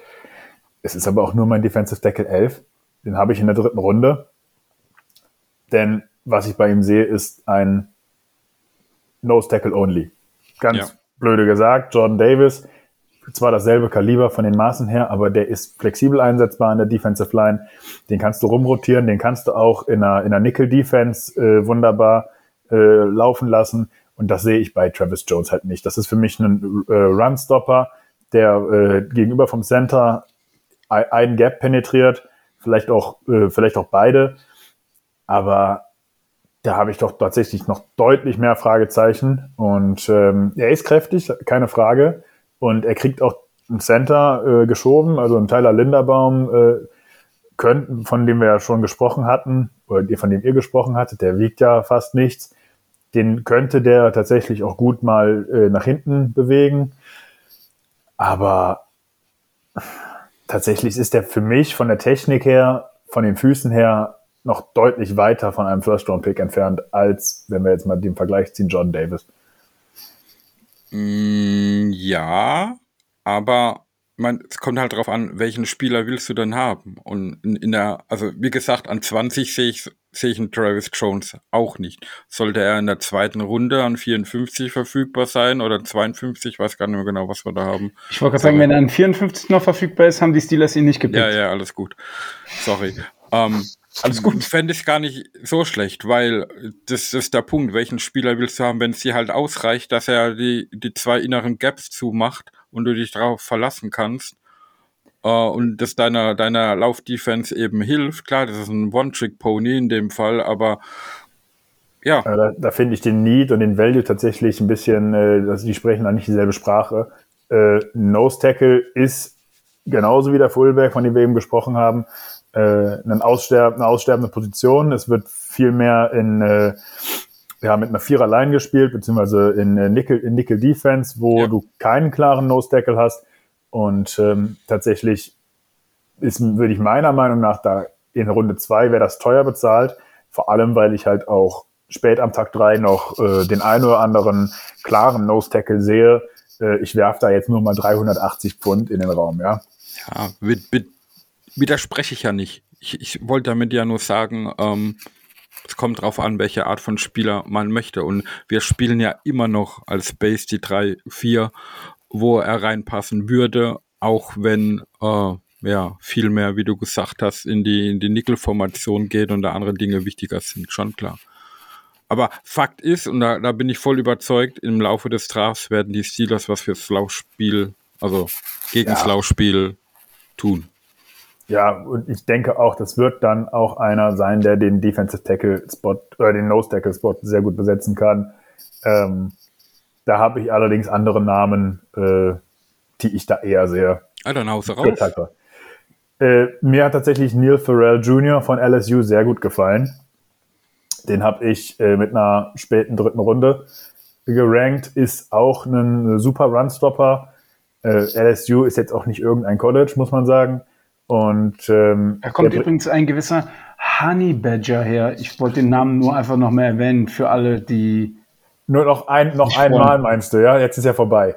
Es ist aber auch nur mein Defensive Tackle 11. Den habe ich in der dritten Runde. Denn was ich bei ihm sehe, ist ein Nose Tackle Only. Ganz ja. blöde gesagt. Jordan Davis, zwar dasselbe Kaliber von den Maßen her, aber der ist flexibel einsetzbar in der Defensive Line. Den kannst du rumrotieren, den kannst du auch in einer, in einer Nickel Defense äh, wunderbar äh, laufen lassen. Und das sehe ich bei Travis Jones halt nicht. Das ist für mich ein äh, Runstopper, der äh, gegenüber vom Center ein Gap penetriert, vielleicht auch, äh, vielleicht auch beide. Aber da habe ich doch tatsächlich noch deutlich mehr Fragezeichen. Und ähm, er ist kräftig, keine Frage. Und er kriegt auch ein Center äh, geschoben, also ein Tyler Linderbaum, äh, könnten, von dem wir ja schon gesprochen hatten, oder von dem ihr gesprochen hattet, der wiegt ja fast nichts den könnte der tatsächlich auch gut mal äh, nach hinten bewegen. Aber tatsächlich ist der für mich von der Technik her, von den Füßen her noch deutlich weiter von einem First-Round-Pick entfernt, als wenn wir jetzt mal den Vergleich ziehen, John Davis. Mm, ja, aber man, es kommt halt darauf an, welchen Spieler willst du denn haben? Und in, in der, also wie gesagt, an 20 sehe ich sehe ich einen Travis Jones auch nicht. Sollte er in der zweiten Runde an 54 verfügbar sein oder 52, weiß gar nicht mehr genau, was wir da haben. Ich wollte gerade sagen, wenn er an 54 noch verfügbar ist, haben die Steelers ihn nicht gepickt. Ja, ja, alles gut. Sorry. ähm, alles gut. Fände ich gar nicht so schlecht, weil das ist der Punkt. Welchen Spieler willst du haben, wenn es dir halt ausreicht, dass er die, die zwei inneren Gaps zumacht und du dich darauf verlassen kannst? Uh, und das deiner, deiner Laufdefense eben hilft. Klar, das ist ein One-Trick-Pony in dem Fall, aber ja. ja da, da finde ich den Need und den Value tatsächlich ein bisschen, äh, also die sprechen da nicht dieselbe Sprache. Äh, Nose Tackle ist genauso wie der Fullback, von dem wir eben gesprochen haben, äh, eine, aussterb eine aussterbende Position. Es wird viel mehr in, äh, ja, mit einer Vierer-Line gespielt, beziehungsweise in äh, Nickel, in Nickel Defense, wo Ja. du keinen klaren Nose-Tackle hast. Und ähm, tatsächlich ist, würde ich meiner Meinung nach da in Runde zwei wäre das teuer bezahlt. Vor allem, weil ich halt auch spät am Tag drei noch äh, den einen oder anderen klaren Nose-Tackle sehe. Äh, ich werfe da jetzt nur mal 380 Pfund in den Raum, ja. Ja, wi- wi- widerspreche ich ja nicht. Ich, ich wollte damit ja nur sagen, ähm, es kommt drauf an, welche Art von Spieler man möchte. Und wir spielen ja immer noch als Base die 3, 4, wo er reinpassen würde, auch wenn äh, ja viel mehr, wie du gesagt hast, in die, in die Nickel-Formation geht und da andere Dinge wichtiger sind, schon klar. Aber Fakt ist, und da, da bin ich voll überzeugt, im Laufe des Drafts werden die Steelers was fürs Laufspiel, also gegen das Ja. Laufspiel tun. Ja, und ich denke auch, das wird dann auch einer sein, der den Defensive Tackle Spot oder den Nose Tackle Spot sehr gut besetzen kann. Ähm, da habe ich allerdings andere Namen, äh, die ich da eher sehe. Ah, dann raus. Äh, mir hat tatsächlich Neil Farrell Jr. von LSU sehr gut gefallen. Den habe ich äh, mit einer späten dritten Runde gerankt. Ist auch ein super Runstopper. Äh, LSU ist jetzt auch nicht irgendein College, muss man sagen. Und ähm, Da kommt übrigens ein gewisser Honey Badger her. Ich wollte den Namen nur einfach noch mehr erwähnen für alle, die. nur noch ein, noch einmal meinst du, ja? Jetzt ist ja vorbei.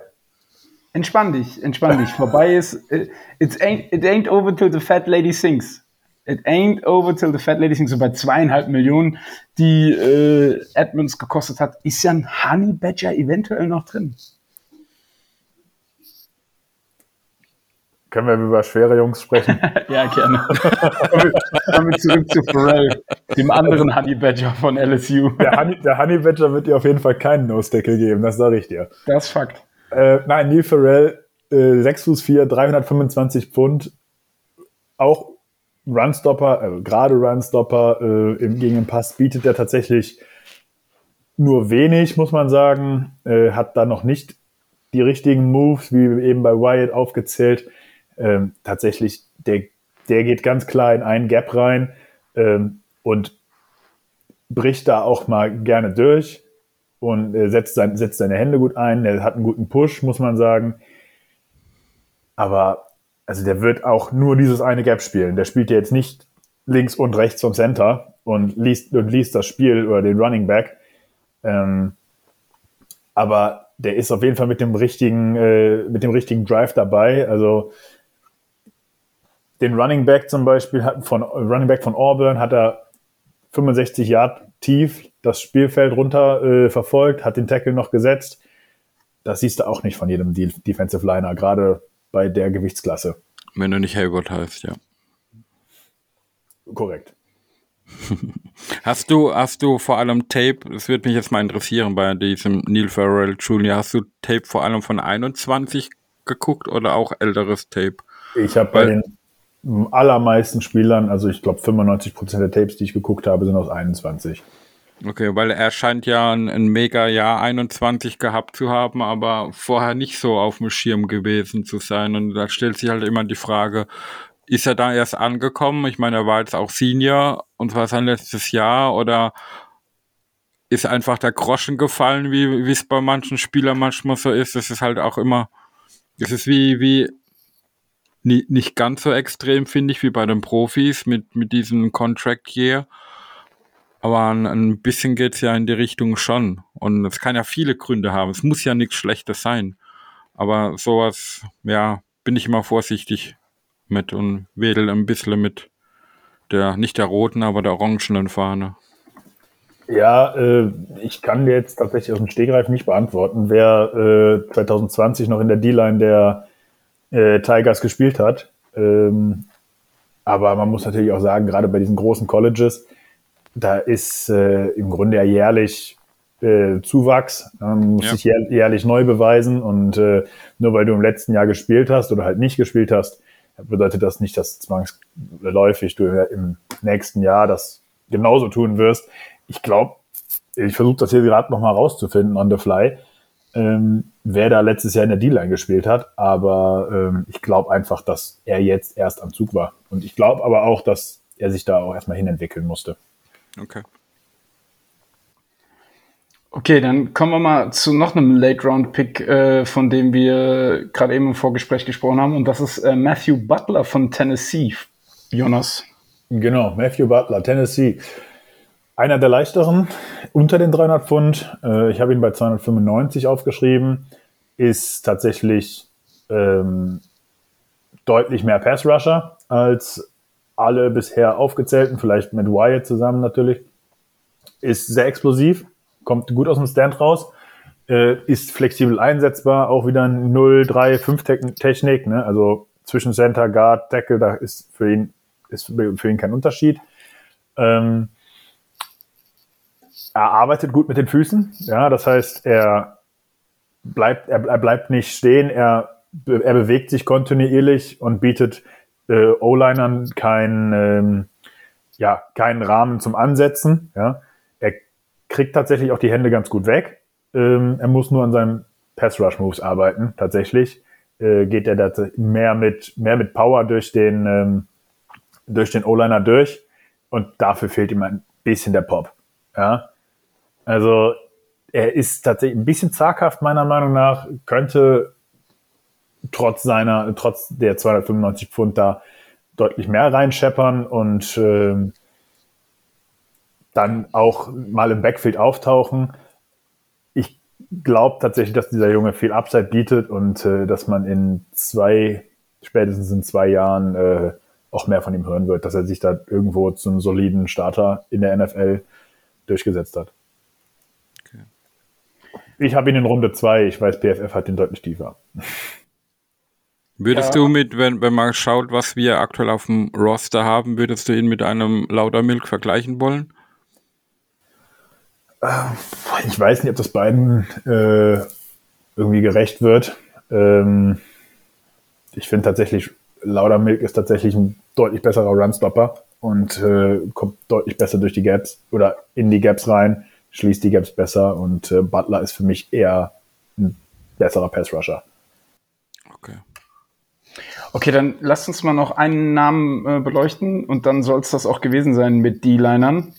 Entspann dich, entspann dich. Vorbei ist. It, it's ain't, it ain't over till the fat lady sings. It ain't over till the fat lady sings. So bei zweieinhalb Millionen, die äh, Edmonds gekostet hat, ist ja ein Honey Badger eventuell noch drin. Können wir über schwere Jungs sprechen? Ja, gerne. Kommen wir zurück zu Pharrell, dem anderen Honey Badger von LSU. der, Honey, der Honey Badger wird dir auf jeden Fall keinen Nose-Tackle geben, das sage ich dir. Das ist Fakt. Äh, nein, Neil Farrell, äh, 6 Fuß 4, 325 Pfund, auch Runstopper, äh, gerade Runstopper äh, im, gegen den Pass bietet er tatsächlich nur wenig, muss man sagen. Äh, hat da noch nicht die richtigen Moves, wie eben bei Wyatt aufgezählt. Ähm, tatsächlich, der, der geht ganz klar in einen Gap rein ähm, und bricht da auch mal gerne durch und äh, setzt, sein, setzt seine Hände gut ein. Der hat einen guten Push, muss man sagen. Aber also der wird auch nur dieses eine Gap spielen. Der spielt ja jetzt nicht links und rechts vom Center und liest, und liest das Spiel oder den Running Back. Ähm, aber der ist auf jeden Fall mit dem richtigen, äh, mit dem richtigen Drive dabei. Also den Running Back zum Beispiel hat von Running Back von Auburn hat er 65 Yard tief das Spielfeld runter äh, verfolgt, hat den Tackle noch gesetzt. Das siehst du auch nicht von jedem De Defensive Liner, gerade bei der Gewichtsklasse. Wenn du nicht Hayward heißt, ja. Korrekt. Hast du, hast du vor allem Tape, das würde mich jetzt mal interessieren bei diesem Neil Farrell Jr., hast du Tape vor allem von 21 geguckt oder auch älteres Tape? Ich habe bei den allermeisten Spielern, also ich glaube 95% der Tapes, die ich geguckt habe, sind aus 21. Okay, weil er scheint ja ein, ein mega Jahr 21 gehabt zu haben, aber vorher nicht so auf dem Schirm gewesen zu sein. Und da stellt sich halt immer die Frage, ist er da erst angekommen? Ich meine, er war jetzt auch Senior und war sein letztes Jahr oder ist einfach der Groschen gefallen, wie es bei manchen Spielern manchmal so ist. Das ist halt auch immer, das ist wie, wie nie, nicht ganz so extrem, finde ich, wie bei den Profis mit, mit diesem Contract Year. Aber ein, ein bisschen geht's ja in die Richtung schon. Und es kann ja viele Gründe haben. Es muss ja nichts Schlechtes sein. Aber sowas, ja, bin ich immer vorsichtig mit und wedel ein bisschen mit der, nicht der roten, aber der orangenen Fahne. Ja, äh, ich kann jetzt tatsächlich aus dem Stegreif nicht beantworten, wer äh, 2020 noch in der D-Line der äh, Tigers gespielt hat. Ähm, aber man muss natürlich auch sagen, gerade bei diesen großen Colleges, da ist äh, im Grunde ja jährlich äh, Zuwachs. Man muss Ja. sich jähr- jährlich neu beweisen und äh, nur weil du im letzten Jahr gespielt hast oder halt nicht gespielt hast, bedeutet das nicht, dass zwangsläufig du im nächsten Jahr das genauso tun wirst. Ich glaube, ich versuche das hier gerade nochmal rauszufinden on the fly, ähm, wer da letztes Jahr in der D-Line gespielt hat. Aber ähm, ich glaube einfach, dass er jetzt erst am Zug war. Und ich glaube aber auch, dass er sich da auch erstmal hinentwickeln musste. Okay. Okay, dann kommen wir mal zu noch einem Late-Round-Pick, äh, von dem wir gerade eben im Vorgespräch gesprochen haben. Und das ist äh, Matthew Butler von Tennessee. Jonas. Genau, Matthew Butler, Tennessee. Einer der leichteren, unter den 300 Pfund. Äh, ich habe ihn bei 295 aufgeschrieben. Ist tatsächlich ähm, deutlich mehr Pass-Rusher als alle bisher aufgezählten, vielleicht mit Wyatt zusammen natürlich. Ist sehr explosiv, kommt gut aus dem Stand raus, äh, ist flexibel einsetzbar, auch wieder ein 0-3-5-Technik, ne? also zwischen Center, Guard, Tackle, da ist für ihn, ist für ihn kein Unterschied. Ähm, er arbeitet gut mit den Füßen, ja, das heißt, er bleibt, er, er bleibt nicht stehen, er, er bewegt sich kontinuierlich und bietet äh, O-Linern kein, ähm, ja, keinen Rahmen zum Ansetzen. Ja. Er kriegt tatsächlich auch die Hände ganz gut weg. Ähm, er muss nur an seinen Pass-Rush-Moves arbeiten, tatsächlich. Äh, geht er mehr mit, mehr mit Power durch den, ähm, durch den O-Liner durch. Und dafür fehlt ihm ein bisschen der Pop. Ja. Also, er ist tatsächlich ein bisschen zaghaft, meiner Meinung nach, könnte trotz seiner, trotz der 295 Pfund da deutlich mehr reinscheppern und äh, dann auch mal im Backfield auftauchen. Ich glaube tatsächlich, dass dieser Junge viel Upside bietet und äh, dass man in zwei, spätestens in zwei Jahren äh, auch mehr von ihm hören wird, dass er sich da irgendwo zum soliden Starter in der NFL durchgesetzt hat. Ich habe ihn in Runde zwei. Ich weiß, PFF hat ihn deutlich tiefer. Würdest ja. du mit, wenn, wenn man schaut, was wir aktuell auf dem Roster haben, würdest du ihn mit einem Laudermilk vergleichen wollen? Ähm, ich weiß nicht, ob das beiden äh, irgendwie gerecht wird. Ähm, ich finde tatsächlich, Laudermilk ist tatsächlich ein deutlich besserer Runstopper und äh, kommt deutlich besser durch die Gaps oder in die Gaps rein, schließt die Gaps besser und äh, Butler ist für mich eher ein besserer Pass-Rusher. Okay, dann lasst uns mal noch einen Namen äh, beleuchten und dann soll es das auch gewesen sein mit D-Linern.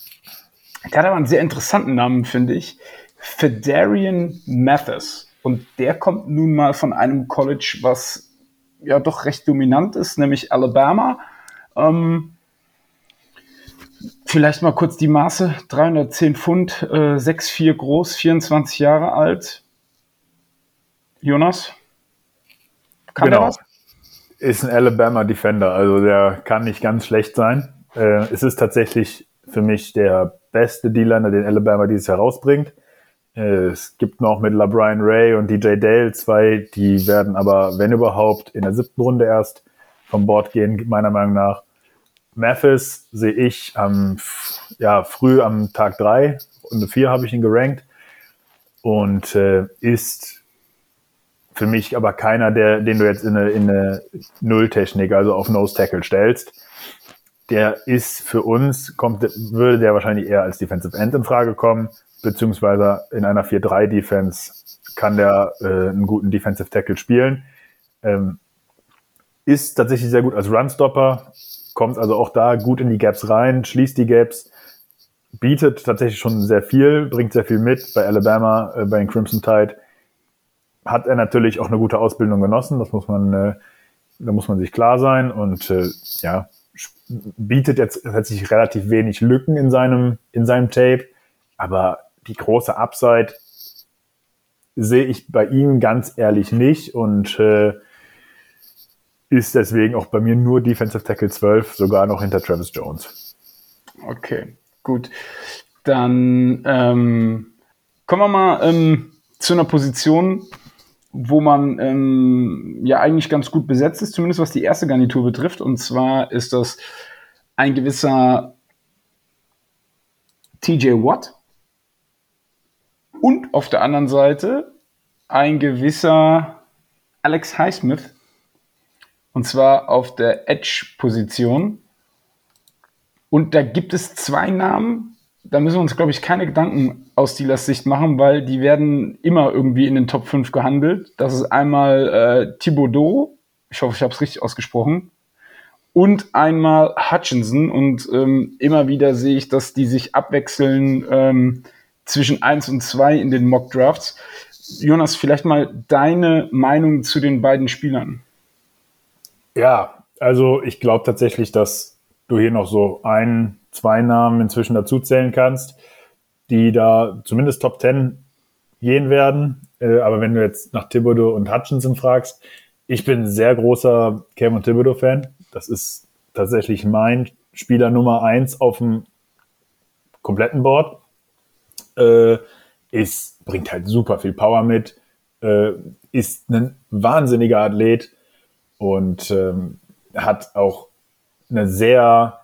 Der hat aber einen sehr interessanten Namen, finde ich. Fedarian Mathis. Und der kommt nun mal von einem College, was ja doch recht dominant ist, nämlich Alabama. Ähm, vielleicht mal kurz die Maße. 310 Pfund, äh, 6'4 groß, 24 Jahre alt. Jonas? Kann genau. was? ist ein Alabama Defender, also der kann nicht ganz schlecht sein. Äh, es ist tatsächlich für mich der beste D-Liner, den Alabama dieses Jahr rausbringt. Äh, es gibt noch mit LaBrian Ray und DJ Dale zwei, die werden aber, wenn überhaupt, in der siebten Runde erst vom Board gehen, meiner Meinung nach. Mathis sehe ich am, ja, früh am Tag drei, Runde vier habe ich ihn gerankt und äh, ist für mich aber keiner, der, den du jetzt in eine, in eine Nulltechnik, also auf Nose Tackle stellst. Der ist für uns, kommt, würde der wahrscheinlich eher als Defensive End in Frage kommen, beziehungsweise in einer 4-3 Defense kann der äh, einen guten Defensive Tackle spielen. Ähm, ist tatsächlich sehr gut als Runstopper, kommt also auch da gut in die Gaps rein, schließt die Gaps, bietet tatsächlich schon sehr viel, bringt sehr viel mit bei Alabama, äh, bei den Crimson Tide. Hat er natürlich auch eine gute Ausbildung genossen, das muss man, äh, da muss man sich klar sein und äh, ja, bietet jetzt tatsächlich relativ wenig Lücken in seinem, in seinem Tape, aber die große Upside sehe ich bei ihm ganz ehrlich nicht und äh, ist deswegen auch bei mir nur Defensive Tackle 12, sogar noch hinter Travis Jones. Okay, gut. Dann ähm, kommen wir mal ähm, zu einer Position, wo man ähm, ja eigentlich ganz gut besetzt ist, zumindest was die erste Garnitur betrifft. Und zwar ist das ein gewisser TJ Watt und auf der anderen Seite ein gewisser Alex Highsmith. Und zwar auf der Edge-Position. Und da gibt es zwei Namen, da müssen wir uns, glaube ich, keine Gedanken aus Steelers Sicht machen, weil die werden immer irgendwie in den Top 5 gehandelt. Das ist einmal äh, Thibodeau, ich hoffe, ich habe es richtig ausgesprochen, und einmal Hutchinson. Und ähm, immer wieder sehe ich, dass die sich abwechseln, ähm, zwischen 1 und 2 in den Mock Drafts. Jonas, vielleicht mal deine Meinung zu den beiden Spielern. Ja, also ich glaube tatsächlich, dass du hier noch so ein, zwei Namen inzwischen dazu zählen kannst, die da zumindest Top 10 gehen werden. Äh, aber wenn du jetzt nach Thibodeau und Hutchinson fragst, ich bin sehr großer Cam und Thibodeau-Fan. Das ist tatsächlich mein Spieler Nummer eins auf dem kompletten Board. Äh, ist, bringt halt super viel Power mit, äh, ist ein wahnsinniger Athlet und ähm, hat auch eine sehr,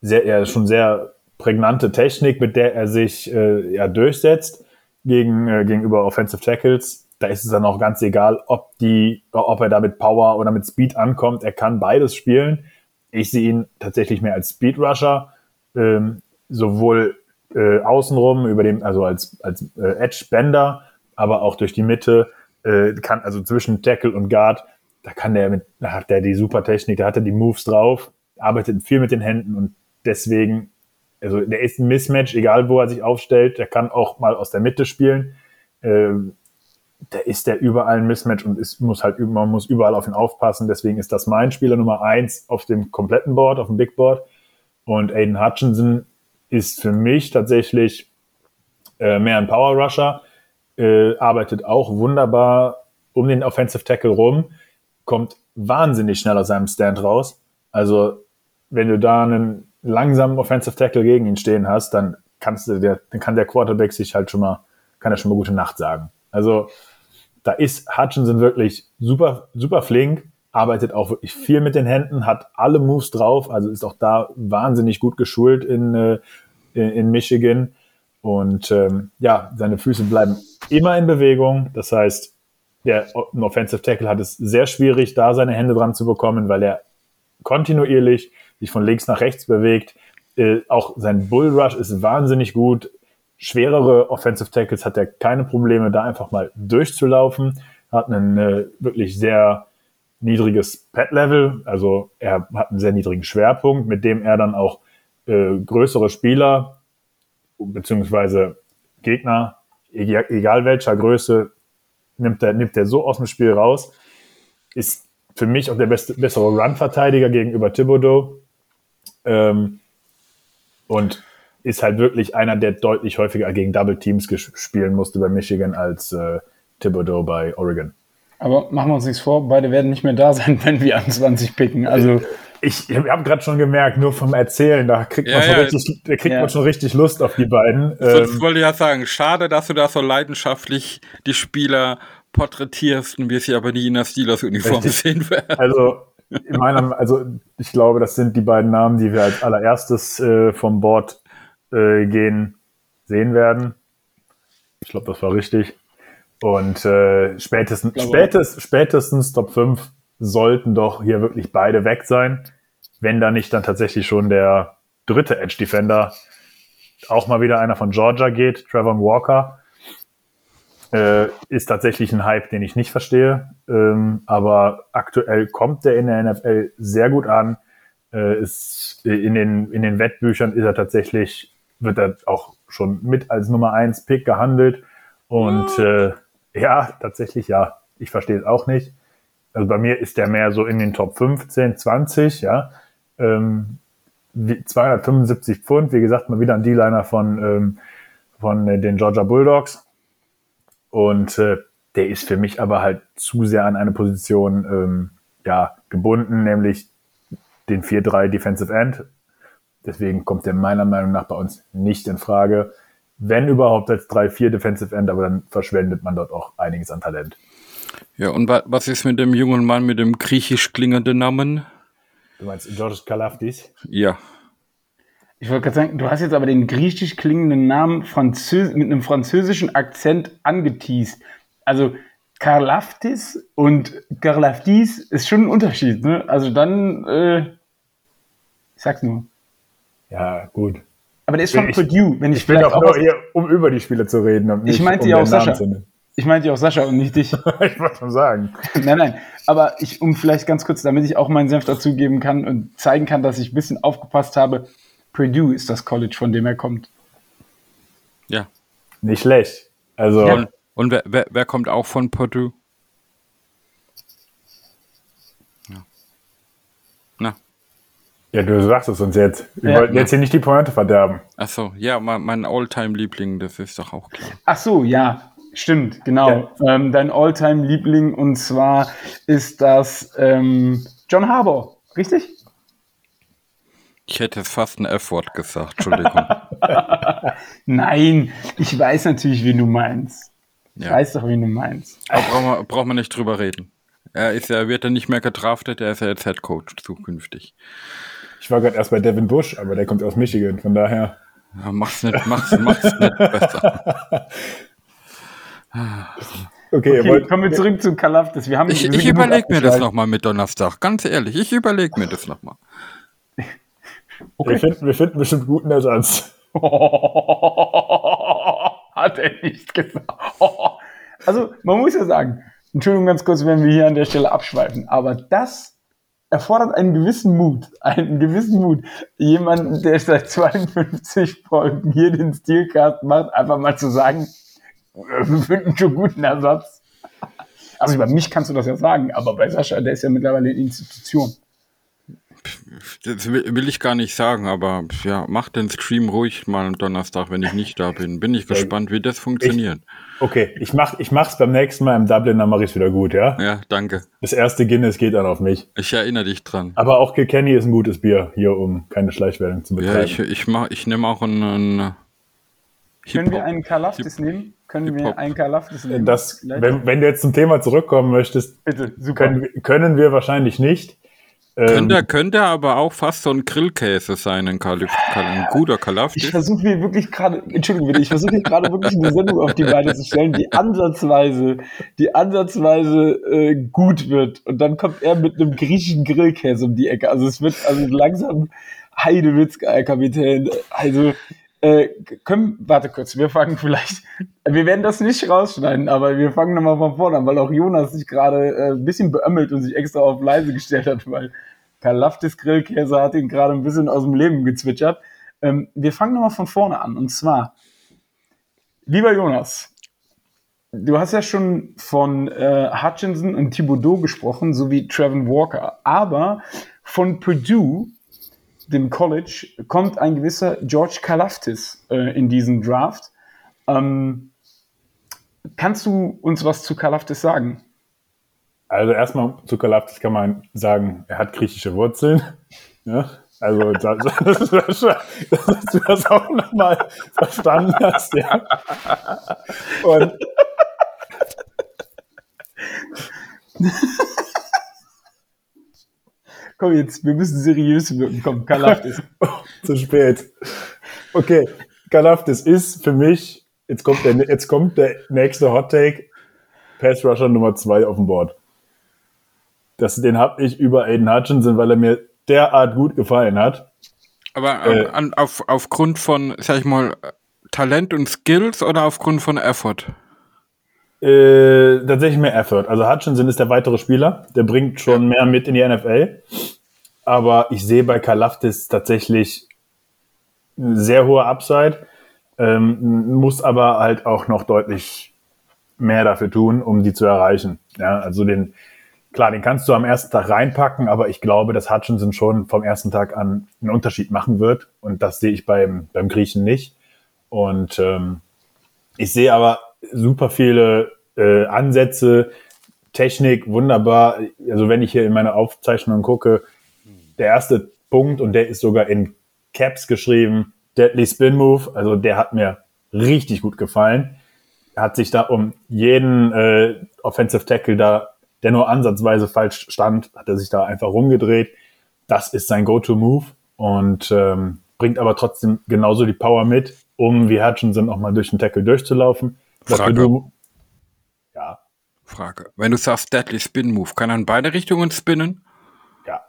sehr, ja, schon sehr prägnante Technik, mit der er sich äh, ja, durchsetzt gegen, äh, gegenüber Offensive Tackles. Da ist es dann auch ganz egal, ob die, ob er da mit Power oder mit Speed ankommt. Er kann beides spielen. Ich sehe ihn tatsächlich mehr als Speed Rusher, ähm, sowohl äh, außenrum über dem, also als als äh, Edge Bender, aber auch durch die Mitte äh, kann also zwischen Tackle und Guard, da kann der mit, da hat der die super Technik, da hat er die Moves drauf, arbeitet viel mit den Händen und deswegen also der ist ein Mismatch, egal wo er sich aufstellt. Der kann auch mal aus der Mitte spielen. Ähm, der ist der überall ein Mismatch und ist, muss halt, man muss überall auf ihn aufpassen. Deswegen ist das mein Spieler Nummer eins auf dem kompletten Board, auf dem Big Board. Und Aiden Hutchinson ist für mich tatsächlich äh, mehr ein Power Rusher, äh, arbeitet auch wunderbar um den Offensive Tackle rum, kommt wahnsinnig schnell aus seinem Stand raus. Also wenn du da einen langsamen Offensive Tackle gegen ihn stehen hast, dann kannst du der, dann kann der Quarterback sich halt schon mal, kann er schon mal gute Nacht sagen. Also da ist Hutchinson wirklich super, super flink, arbeitet auch wirklich viel mit den Händen, hat alle Moves drauf, also ist auch da wahnsinnig gut geschult in, äh, in Michigan. Und ähm, ja, seine Füße bleiben immer in Bewegung. Das heißt, der Offensive Tackle hat es sehr schwierig, da seine Hände dran zu bekommen, weil er kontinuierlich sich von links nach rechts bewegt. Äh, auch sein Bullrush ist wahnsinnig gut. Schwerere Offensive Tackles hat er keine Probleme, da einfach mal durchzulaufen. Hat einen äh, wirklich sehr niedriges Pad-Level, also er hat einen sehr niedrigen Schwerpunkt, mit dem er dann auch äh, größere Spieler beziehungsweise Gegner, egal welcher Größe, nimmt er, nimmt er so aus dem Spiel raus. Ist für mich auch der beste, bessere Run-Verteidiger gegenüber Thibodeau. Ähm, und ist halt wirklich einer, der deutlich häufiger gegen Double Teams spielen musste bei Michigan als äh, Thibodeau bei Oregon. Aber machen wir uns nichts vor, beide werden nicht mehr da sein, wenn wir an 20 picken. Also ich, ich habe gerade schon gemerkt, nur vom Erzählen, da kriegt, man, schon, richtig, da kriegt ja. man schon richtig Lust auf die beiden. Sonst ähm, wollte ich ja sagen, schade, dass du da so leidenschaftlich die Spieler porträtierst und wir sie aber nie in der Steelers-Uniform sehen werden. Also in meinem, also ich glaube, das sind die beiden Namen, die wir als allererstes äh, vom Board äh, gehen sehen werden. Ich glaube, das war richtig. Und äh, spätestens, spätestens, spätestens Top 5 sollten doch hier wirklich beide weg sein. Wenn da nicht dann tatsächlich schon der dritte Edge Defender auch mal wieder einer von Georgia geht, Trevor Walker äh, ist tatsächlich ein Hype, den ich nicht verstehe. Ähm, aber aktuell kommt der in der NFL sehr gut an. Äh, ist in den, in den Wettbüchern ist er tatsächlich, wird er auch schon mit als Nummer 1 Pick gehandelt. Und äh, ja, tatsächlich ja. Ich verstehe es auch nicht. Also bei mir ist der mehr so in den Top 15, 20, ja. Ähm, 275 Pfund, wie gesagt, mal wieder ein D-Liner von, ähm, von den Georgia Bulldogs. Und äh, der ist für mich aber halt zu sehr an eine Position ähm, ja, gebunden, nämlich den 4-3 Defensive End. Deswegen kommt der meiner Meinung nach bei uns nicht in Frage. Wenn überhaupt als 3-4 Defensive End, aber dann verschwendet man dort auch einiges an Talent. Ja, und wa was ist mit dem jungen Mann mit dem griechisch klingenden Namen? Du meinst George Kalafdis? Ja. Ich wollte gerade sagen, du hast jetzt aber den griechisch klingenden Namen Französ mit einem französischen Akzent angeteased. Also Karlaftis und Karlaftis ist schon ein Unterschied, ne? Also dann, äh, ich sag's nur. Ja, gut. Aber der ist von Purdue, wenn ich, ich bin auch nur hier, um über die Spiele zu reden. Und nicht ich meinte um ja auch Sascha. Ich meinte ja auch Sascha und nicht dich. ich wollte schon sagen. nein, nein. Aber ich, um vielleicht ganz kurz, damit ich auch meinen Senf dazugeben kann und zeigen kann, dass ich ein bisschen aufgepasst habe, Purdue ist das College, von dem er kommt. Ja. nicht schlecht. Also, Und, und wer, wer, wer kommt auch von Purdue? Ja. Na, ja, du sagst es uns jetzt. Wir Ja. wollten jetzt hier nicht die Pointe verderben. achso, ja, mein, mein Alltime-Liebling, das ist doch auch klar. Ach so, ja, stimmt, genau. Ähm, dein Alltime-Liebling und zwar ist das ähm, John Harbour, richtig? Ich hätte jetzt fast ein F-Wort gesagt, Entschuldigung. Nein, ich weiß natürlich, wen du meinst. Ich Ja. weiß doch, wen du meinst. Aber braucht man, braucht man nicht drüber reden. Er ist ja, wird er nicht mehr gedraftet, er ist ja jetzt Head Coach zukünftig. Ich war gerade erst bei Devin Bush, aber der kommt aus Michigan, von daher. Ja, mach's nicht, mach's, mach's nicht besser. Okay, Okay, wollt, kommen wir zurück zu Kalafdis. Wir haben Ich, wir ich überlege mir das nochmal mit Donnerstag, ganz ehrlich, ich überlege mir das nochmal. wir, finden, wir finden bestimmt guten Ersatz. Hat er nicht gesagt. Also, man muss ja sagen, Entschuldigung ganz kurz, wenn wir hier an der Stelle abschweifen, aber das erfordert einen gewissen Mut. Einen gewissen Mut. Jemand, der seit 52 Folgen hier den Steelcast macht, einfach mal zu sagen, finden schon guten Ersatz. Also bei mich kannst du das ja sagen, aber bei Sascha, der ist ja mittlerweile eine Institution. Das will, ich gar nicht sagen, aber ja, mach den Stream ruhig mal am Donnerstag, wenn ich nicht da bin. Bin ich gespannt, wie das funktioniert. Okay, ich, mach, ich mach's beim nächsten Mal im Dublin, dann mache ich's wieder gut, ja? Ja, danke. Das erste Guinness geht dann auf mich. Ich erinnere dich dran. Aber auch Kilkenny ist ein gutes Bier hier, um keine Schleichwerbung zu betreiben. Ja, ich, ich, mach, ich nehme auch einen, einen Können wir einen Kalafdis nehmen? Können wir einen Kalafdis nehmen? das, wenn, wenn du jetzt zum Thema zurückkommen möchtest, Bitte, super. können, wir- können wir wahrscheinlich nicht. Ähm, Könnte, könnte aber auch fast so ein Grillkäse sein, ein, Kalif, Kal- ein guter Ich Kalafdis. versuche mir wirklich gerade, Entschuldigung bitte, ich versuche hier gerade wirklich eine Sendung auf die Beine zu stellen, die ansatzweise, die ansatzweise äh, gut wird. Und dann kommt er mit einem griechischen Grillkäse um die Ecke. Also es wird also langsam Heidewitzka, Herr Kapitän. Also äh, können, warte kurz, wir fangen vielleicht, wir werden das nicht rausschneiden, aber wir fangen nochmal von vorne an, weil auch Jonas sich gerade äh, ein bisschen beömmelt und sich extra auf leise gestellt hat, weil Kalaftis Grillkäse hat ihn gerade ein bisschen aus dem Leben gezwitschert. Ähm, wir fangen nochmal von vorne an. Und zwar, lieber Jonas, du hast ja schon von äh, Hutchinson und Thibodeau gesprochen, sowie Trevin Walker. Aber von Purdue, dem College, kommt ein gewisser George Kalaftis äh, in diesen Draft. Ähm, kannst du uns was zu Kalaftis sagen? Also erstmal zu Kalafdis kann man sagen, er hat griechische Wurzeln. Ja? Also, das, dass, dass, dass du das auch nochmal verstanden hast. Ja. Und Komm jetzt, wir müssen seriös wirken. Komm, Kalaftis. zu spät. Okay, Kalafdis ist für mich, jetzt kommt der, jetzt kommt der nächste Hot Take, Pass Rusher Nummer zwei auf dem Board. Das, den habe ich über Aiden Hutchinson, weil er mir derart gut gefallen hat. Aber Äh. ähm, an, auf, aufgrund von, sag ich mal, Talent und Skills oder aufgrund von Effort? Äh, tatsächlich mehr Effort. Also Hutchinson ist der weitere Spieler, der bringt schon mehr mit in die NFL. Aber ich sehe bei Kalafdis tatsächlich sehr hohe Upside, ähm, muss aber halt auch noch deutlich mehr dafür tun, um die zu erreichen. Ja, also den, klar, den kannst du am ersten Tag reinpacken, aber ich glaube, dass Hutchinson schon vom ersten Tag an einen Unterschied machen wird. Und das sehe ich beim, beim Griechen nicht. Und ähm, ich sehe aber super viele äh, Ansätze, Technik, wunderbar. Also wenn ich hier in meine Aufzeichnungen gucke, der erste Punkt, und der ist sogar in Caps geschrieben, Deadly Spin Move, also der hat mir richtig gut gefallen. Hat sich da um jeden äh, Offensive Tackle da, der nur ansatzweise falsch stand, hat er sich da einfach rumgedreht. Das ist sein Go-To-Move und ähm, bringt aber trotzdem genauso die Power mit, um wie Hutchinson auch mal durch den Tackle durchzulaufen. Frage. Du, ja, Frage. Wenn du sagst Deadly Spin Move, kann er in beide Richtungen spinnen? ja,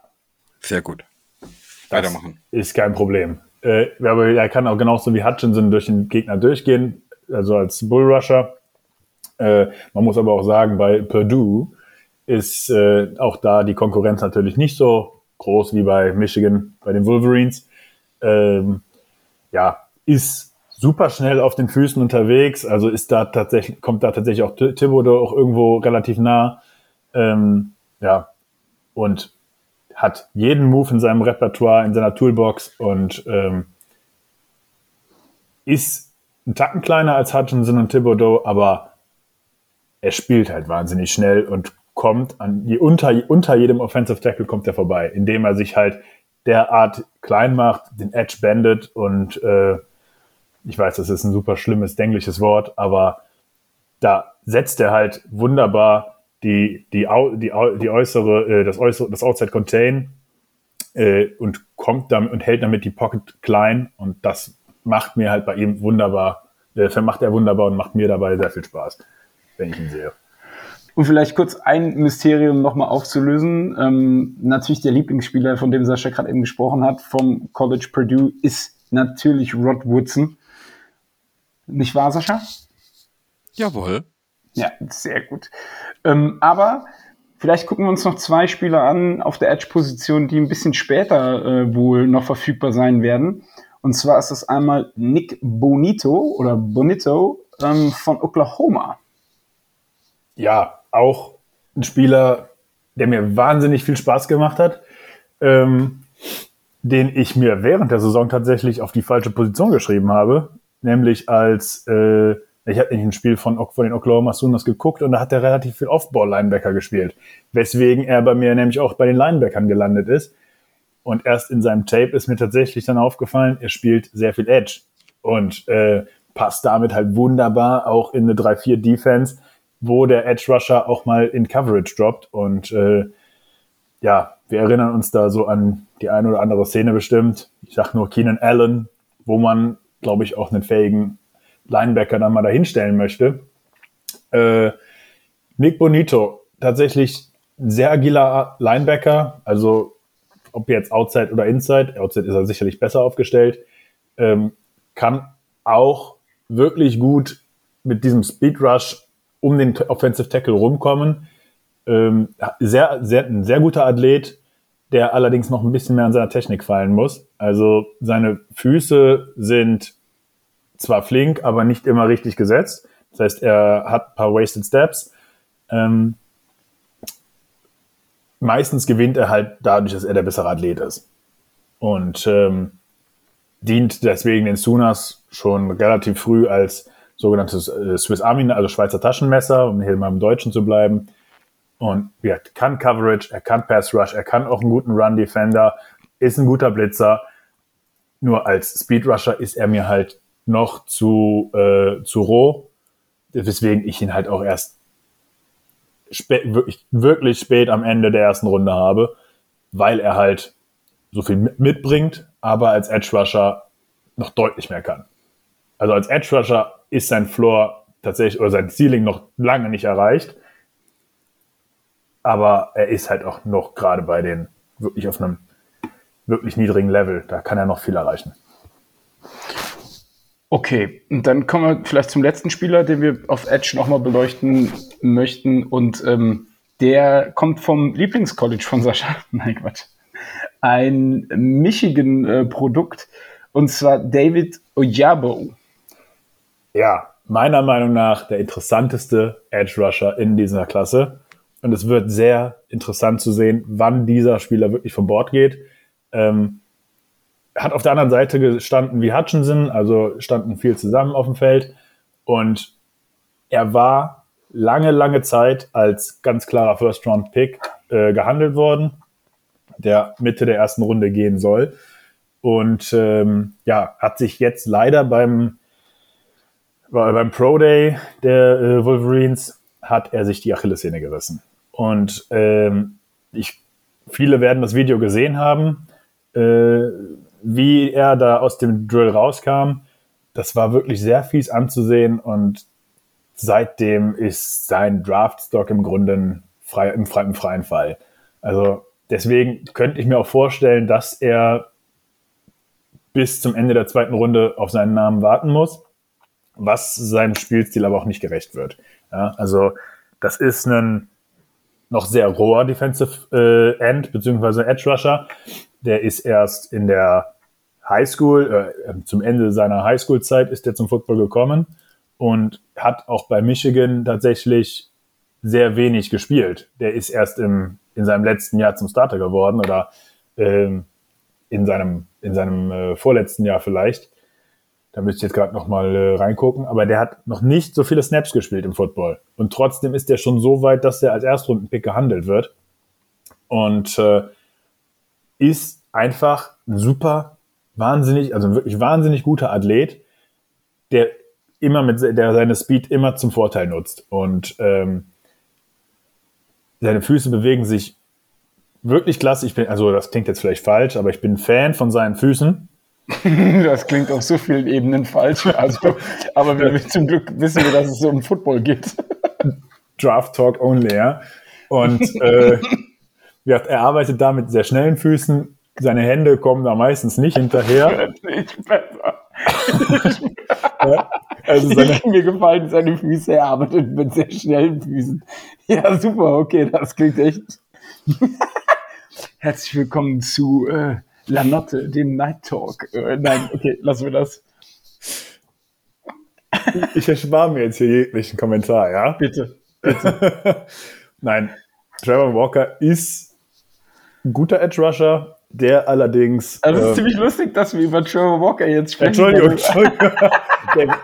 Sehr gut. Das Weitermachen. Ist kein Problem. Äh, aber er kann auch genauso wie Hutchinson durch den Gegner durchgehen, also als Bullrusher. Äh, man muss aber auch sagen, bei Purdue ist äh, auch da die Konkurrenz natürlich nicht so groß wie bei Michigan, bei den Wolverines. Ähm, ja, ist super schnell auf den Füßen unterwegs, also ist da tatsächlich, kommt da tatsächlich auch Thibodeau auch irgendwo relativ nah. Ähm, ja, und hat jeden Move in seinem Repertoire, in seiner Toolbox und ähm, ist ein Tacken kleiner als Hutchinson und Thibodeau, aber er spielt halt wahnsinnig schnell und kommt an, je, unter, unter jedem Offensive Tackle kommt er vorbei, indem er sich halt derart klein macht, den Edge bandet und äh, ich weiß, das ist ein super schlimmes, dängliches Wort, aber da setzt er halt wunderbar die, die, die, die äußere, äh, das äußere, das Outside Contain äh, und kommt damit und hält damit die Pocket klein und das macht mir halt bei ihm wunderbar, äh, macht er wunderbar und macht mir dabei sehr viel Spaß, wenn ich ihn sehe. Und vielleicht kurz ein Mysterium nochmal aufzulösen. Ähm, natürlich der Lieblingsspieler, von dem Sascha gerade eben gesprochen hat, vom College Purdue, ist natürlich Rod Woodson. Nicht wahr, Sascha? Jawohl. Ja, sehr gut. Ähm, aber vielleicht gucken wir uns noch zwei Spieler an auf der Edge-Position, die ein bisschen später äh, wohl noch verfügbar sein werden. Und zwar ist das einmal Nick Bonito oder Bonito ähm, von Oklahoma. Ja, auch ein Spieler, der mir wahnsinnig viel Spaß gemacht hat, ähm, den ich mir während der Saison tatsächlich auf die falsche Position geschrieben habe, nämlich als äh, ich habe ein Spiel von, von den Oklahoma Sooners geguckt und da hat er relativ viel Off-Ball-Linebacker gespielt, weswegen er bei mir nämlich auch bei den Linebackern gelandet ist. Und erst in seinem Tape ist mir tatsächlich dann aufgefallen, er spielt sehr viel Edge und äh, passt damit halt wunderbar auch in eine 3-4-Defense, wo der Edge Rusher auch mal in Coverage droppt. Und äh, ja, wir erinnern uns da so an die eine oder andere Szene bestimmt. Ich sag nur Keenan Allen, wo man, glaube ich, auch einen fähigen Linebacker dann mal dahinstellen möchte. Äh, Nick Bonito, tatsächlich sehr agiler Linebacker, also ob jetzt Outside oder Inside, Outside ist er sicherlich besser aufgestellt, ähm, kann auch wirklich gut mit diesem Speed Rush um den Offensive Tackle rumkommen. Ähm, sehr, sehr, ein sehr guter Athlet, der allerdings noch ein bisschen mehr an seiner Technik fallen muss. Also seine Füße sind zwar flink, aber nicht immer richtig gesetzt. Das heißt, er hat ein paar Wasted Steps. Ähm, meistens gewinnt er halt dadurch, dass er der bessere Athlet ist. Und ähm, dient deswegen den Sunas schon relativ früh als sogenanntes äh, Swiss Army, also Schweizer Taschenmesser, um hier mal im Deutschen zu bleiben. Und ja, kann Coverage, er kann Pass Rush, er kann auch einen guten Run Defender, ist ein guter Blitzer. Nur als Speed Rusher ist er mir halt noch zu, äh, zu roh, weswegen ich ihn halt auch erst spät, wirklich, wirklich spät am Ende der ersten Runde habe, weil er halt so viel mitbringt, aber als Edge Rusher noch deutlich mehr kann. Also als Edge Rusher ist sein Floor tatsächlich oder sein Ceiling noch lange nicht erreicht. Aber er ist halt auch noch gerade bei den wirklich auf einem wirklich niedrigen Level. Da kann er noch viel erreichen. Okay, und dann kommen wir vielleicht zum letzten Spieler, den wir auf Edge nochmal beleuchten möchten. Und ähm, der kommt vom Lieblingscollege von Sascha. Nein, Quatsch. Ein Michigan-Produkt. und zwar David Ojabo. Ja, meiner Meinung nach der interessanteste Edge Rusher in dieser Klasse. Und es wird sehr interessant zu sehen, wann dieser Spieler wirklich vom Bord geht. Ähm, hat auf der anderen Seite gestanden wie Hutchinson, also standen viel zusammen auf dem Feld. Und er war lange, lange Zeit als ganz klarer First-Round-Pick äh, gehandelt worden, der Mitte der ersten Runde gehen soll. Und ähm, ja, hat sich jetzt leider beim, beim Pro Day der äh, Wolverines hat er sich die Achillessehne gerissen. Und ähm, ich, viele werden das Video gesehen haben. Äh, wie er da aus dem Drill rauskam, das war wirklich sehr fies anzusehen und seitdem ist sein Draftstock im Grunde frei, im, frei, im freien Fall. Also deswegen könnte ich mir auch vorstellen, dass er bis zum Ende der zweiten Runde auf seinen Namen warten muss, was seinem Spielstil aber auch nicht gerecht wird. Ja, also das ist ein noch sehr roher Defensive äh, End beziehungsweise Edge Rusher. Der ist erst in der Highschool, äh, zum Ende seiner Highschool-Zeit ist er zum Football gekommen und hat auch bei Michigan tatsächlich sehr wenig gespielt. Der ist erst im, in seinem letzten Jahr zum Starter geworden oder ähm, in seinem, in seinem äh, vorletzten Jahr vielleicht. Da müsste ich jetzt gerade noch mal äh, reingucken. Aber der hat noch nicht so viele Snaps gespielt im Football. Und trotzdem ist der schon so weit, dass er als Erstrundenpick gehandelt wird. Und äh, ist einfach ein super, wahnsinnig, also wirklich wahnsinnig guter Athlet, der immer mit, der seine Speed immer zum Vorteil nutzt. Und ähm, seine Füße bewegen sich wirklich klasse. Ich bin, also das klingt jetzt vielleicht falsch, aber ich bin Fan von seinen Füßen. das klingt auf so vielen Ebenen falsch. Also, aber wir, zum Glück wissen wir, dass es so um Football geht. Draft Talk only, ja. Und äh, er arbeitet da mit sehr schnellen Füßen. Seine Hände kommen da meistens nicht hinterher. Nicht besser. ja, also seine, mir gefallen seine Füße. Er arbeitet mit sehr schnellen Füßen. Ja, super. Okay, das klingt echt. Herzlich willkommen zu äh, Lanotte, dem Night Talk. Äh, nein, okay, lassen wir das. Ich erspare mir jetzt hier jeglichen Kommentar, ja? Bitte. bitte. nein, Trevor Walker ist ein guter Edge Rusher, der allerdings. Also es ist äh, ziemlich lustig, dass wir über Trevor Walker jetzt sprechen. Entschuldigung, Entschuldigung. David,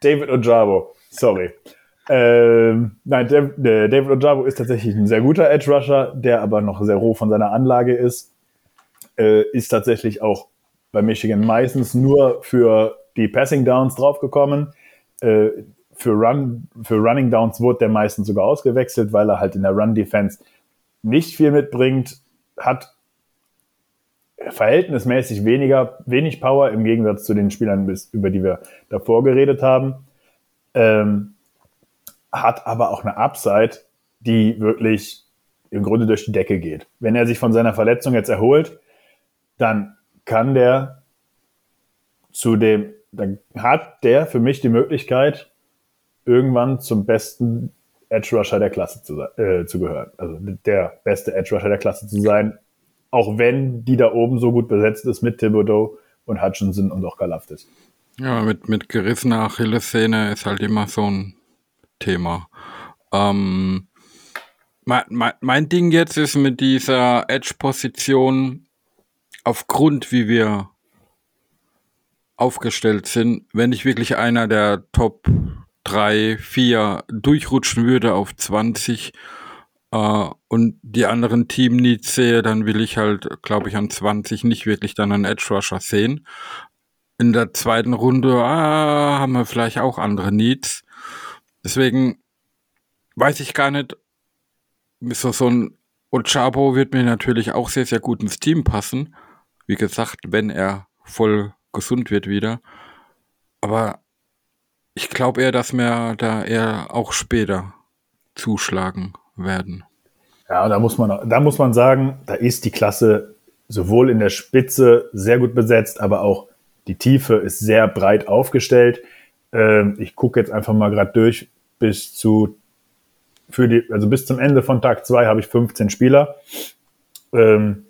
David Ojabo, sorry. Ähm, nein, David Ojabo ist tatsächlich ein sehr guter Edge Rusher, der aber noch sehr roh von seiner Anlage ist. Äh, ist tatsächlich auch bei Michigan meistens nur für die Passing Downs draufgekommen. Äh, für, Run, für Running Downs wurde der meistens sogar ausgewechselt, weil er halt in der Run Defense nicht viel mitbringt, hat verhältnismäßig weniger, wenig Power im Gegensatz zu den Spielern, über die wir davor geredet haben. Ähm, hat aber auch eine Upside, die wirklich im Grunde durch die Decke geht. Wenn er sich von seiner Verletzung jetzt erholt, dann kann der zu dem, dann hat der für mich die Möglichkeit, irgendwann zum besten Edge Rusher der Klasse zu, äh, zu gehören. Also der beste Edge Rusher der Klasse zu sein, auch wenn die da oben so gut besetzt ist mit Thibodeau und Hutchinson und auch Galaftis. Ja, mit, mit gerissener Achillessehne ist halt immer so ein Thema. Ähm, mein, mein, mein Ding jetzt ist mit dieser Edge-Position, aufgrund wie wir aufgestellt sind, wenn ich wirklich einer der Top 3, 4 durchrutschen würde auf 20 äh, und die anderen Team-Needs sehe, dann will ich halt, glaube ich, an 20 nicht wirklich dann einen Edge-Rusher sehen. In der zweiten Runde ah, haben wir vielleicht auch andere Needs. Deswegen weiß ich gar nicht, so, ein Ochabo wird mir natürlich auch sehr, sehr gut ins Team passen. Wie gesagt, wenn er voll gesund wird wieder. Aber ich glaube eher, dass wir da eher auch später zuschlagen werden. Ja, da muss man, da muss man sagen, da ist die Klasse sowohl in der Spitze sehr gut besetzt, aber auch die Tiefe ist sehr breit aufgestellt. Ähm, ich gucke jetzt einfach mal gerade durch bis zu für die, also bis zum Ende von Tag zwei habe ich 15 Spieler. Ähm,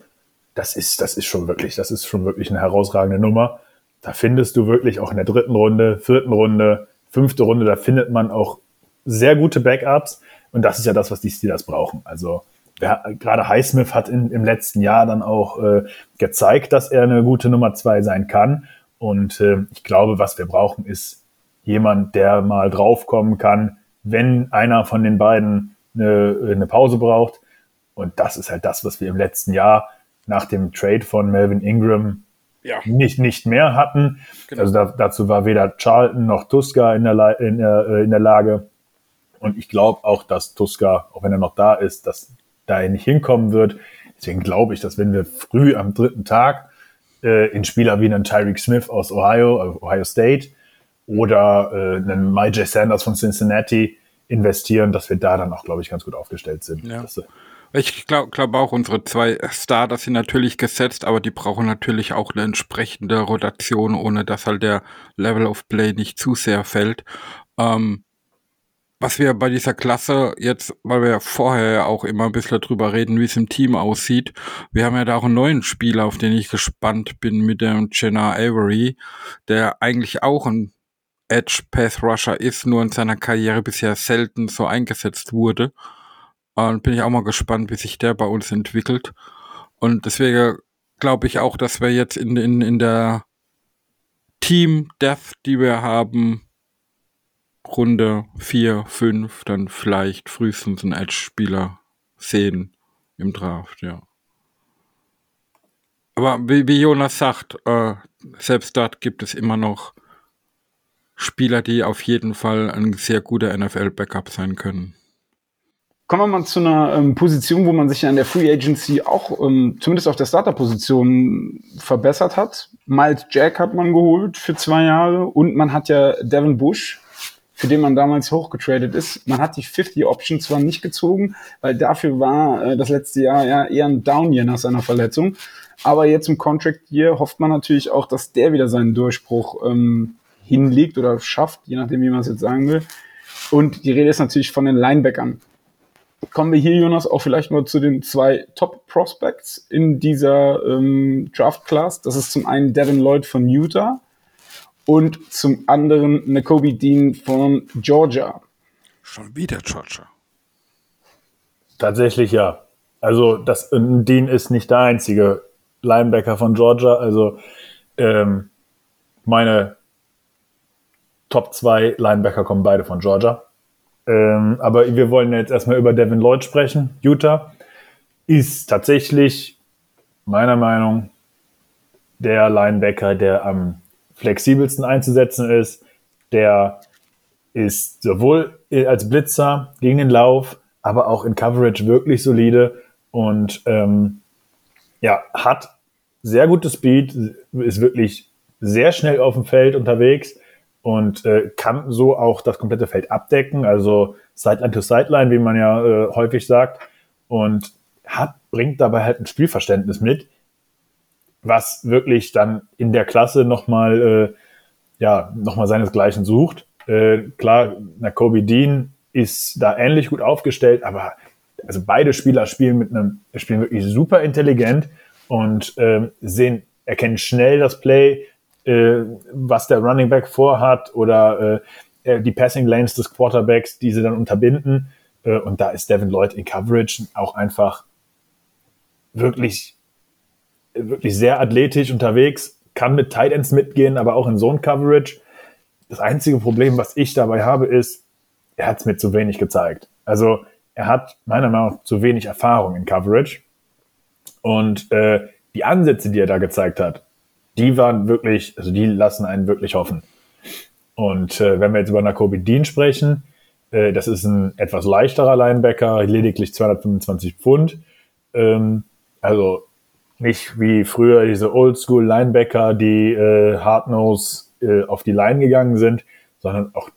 das ist, das ist schon wirklich, das ist schon wirklich eine herausragende Nummer. Da findest du wirklich auch in der dritten Runde, vierten Runde, fünfte Runde, da findet man auch sehr gute Backups. Und das ist ja das, was die Steelers brauchen. Also ja, gerade Highsmith hat in, im letzten Jahr dann auch äh, gezeigt, dass er eine gute Nummer zwei sein kann. Und äh, ich glaube, was wir brauchen, ist jemand, der mal draufkommen kann, wenn einer von den beiden eine, eine Pause braucht. Und das ist halt das, was wir im letzten Jahr nach dem Trade von Melvin Ingram ja. nicht, nicht mehr hatten. Genau. Also da, dazu war weder Charlton noch Tuska in der, in äh, in der Lage. Und ich glaube auch, dass Tuska, auch wenn er noch da ist, dass da er nicht hinkommen wird. Deswegen glaube ich, dass wenn wir früh am dritten Tag äh, in Spieler wie einen Tyreek Smith aus Ohio, also Ohio State, oder äh, einen J. Sanders von Cincinnati investieren, dass wir da dann auch, glaube ich, ganz gut aufgestellt sind. Ja. Das, äh, ich glaube glaub auch, unsere zwei Starter sind natürlich gesetzt, aber die brauchen natürlich auch eine entsprechende Rotation, ohne dass halt der Level of Play nicht zu sehr fällt. Ähm, was wir bei dieser Klasse jetzt, weil wir ja vorher ja auch immer ein bisschen drüber reden, wie es im Team aussieht. Wir haben ja da auch einen neuen Spieler, auf den ich gespannt bin, mit dem Jenna Avery, der eigentlich auch ein Edge Path Rusher ist, nur in seiner Karriere bisher selten so eingesetzt wurde. Und bin ich auch mal gespannt, wie sich der bei uns entwickelt. Und deswegen glaube ich auch, dass wir jetzt in, in, in der Team Death, die wir haben, Runde 4, 5 dann vielleicht frühestens einen Edge-Spieler sehen im Draft, ja. Aber wie, wie Jonas sagt, äh, selbst dort gibt es immer noch Spieler, die auf jeden Fall ein sehr guter NFL-Backup sein können. Kommen wir mal zu einer ähm, Position, wo man sich ja in der Free Agency auch ähm, zumindest auf der Starter-Position verbessert hat. Miles Jack hat man geholt für zwei Jahre und man hat ja Devin Bush für den man damals hochgetradet ist. Man hat die 50 Option zwar nicht gezogen, weil dafür war äh, das letzte Jahr ja eher ein Down Year nach seiner Verletzung. Aber jetzt im Contract Year hofft man natürlich auch, dass der wieder seinen Durchbruch ähm, hinlegt oder schafft, je nachdem, wie man es jetzt sagen will. Und die Rede ist natürlich von den Linebackern. Kommen wir hier, Jonas, auch vielleicht mal zu den zwei Top Prospects in dieser ähm, Draft Class. Das ist zum einen Devin Lloyd von Utah und zum anderen Nakobe Dean von Georgia. Schon wieder Georgia. Tatsächlich ja. Also das Dean ist nicht der einzige Linebacker von Georgia. Also ähm, meine Top 2 Linebacker kommen beide von Georgia. Ähm, aber wir wollen jetzt erstmal über Devin Lloyd sprechen. Utah ist tatsächlich meiner Meinung der Linebacker, der am flexibelsten einzusetzen ist. Der ist sowohl als Blitzer gegen den Lauf, aber auch in Coverage wirklich solide und ähm, ja, hat sehr gutes Speed, ist wirklich sehr schnell auf dem Feld unterwegs und äh, kann so auch das komplette Feld abdecken, also Sideline to Sideline, wie man ja äh, häufig sagt, und hat, bringt dabei halt ein Spielverständnis mit, was wirklich dann in der Klasse nochmal, äh, ja, nochmal seinesgleichen sucht. Äh, klar, na, Kobe Dean ist da ähnlich gut aufgestellt, aber also beide Spieler spielen mit einem, spielen wirklich super intelligent und äh, sehen, erkennen schnell das Play, äh, was der Running Back vorhat oder äh, äh, die Passing Lanes des Quarterbacks, die sie dann unterbinden. Äh, und da ist Devin Lloyd in Coverage auch einfach wirklich wirklich sehr athletisch unterwegs, kann mit Tight Ends mitgehen, aber auch in Zone Coverage. Das einzige Problem, was ich dabei habe, ist, er hat es mir zu wenig gezeigt. Also er hat meiner Meinung nach zu wenig Erfahrung in Coverage. Und äh, die Ansätze, die er da gezeigt hat, die waren wirklich, also die lassen einen wirklich hoffen. Und äh, wenn wir jetzt über Nakobe Dean sprechen, äh, das ist ein etwas leichterer Linebacker, lediglich 225 Pfund. Ähm, also nicht wie früher diese Oldschool Linebacker, die äh, Hardnose äh, auf die Line gegangen sind, sondern auch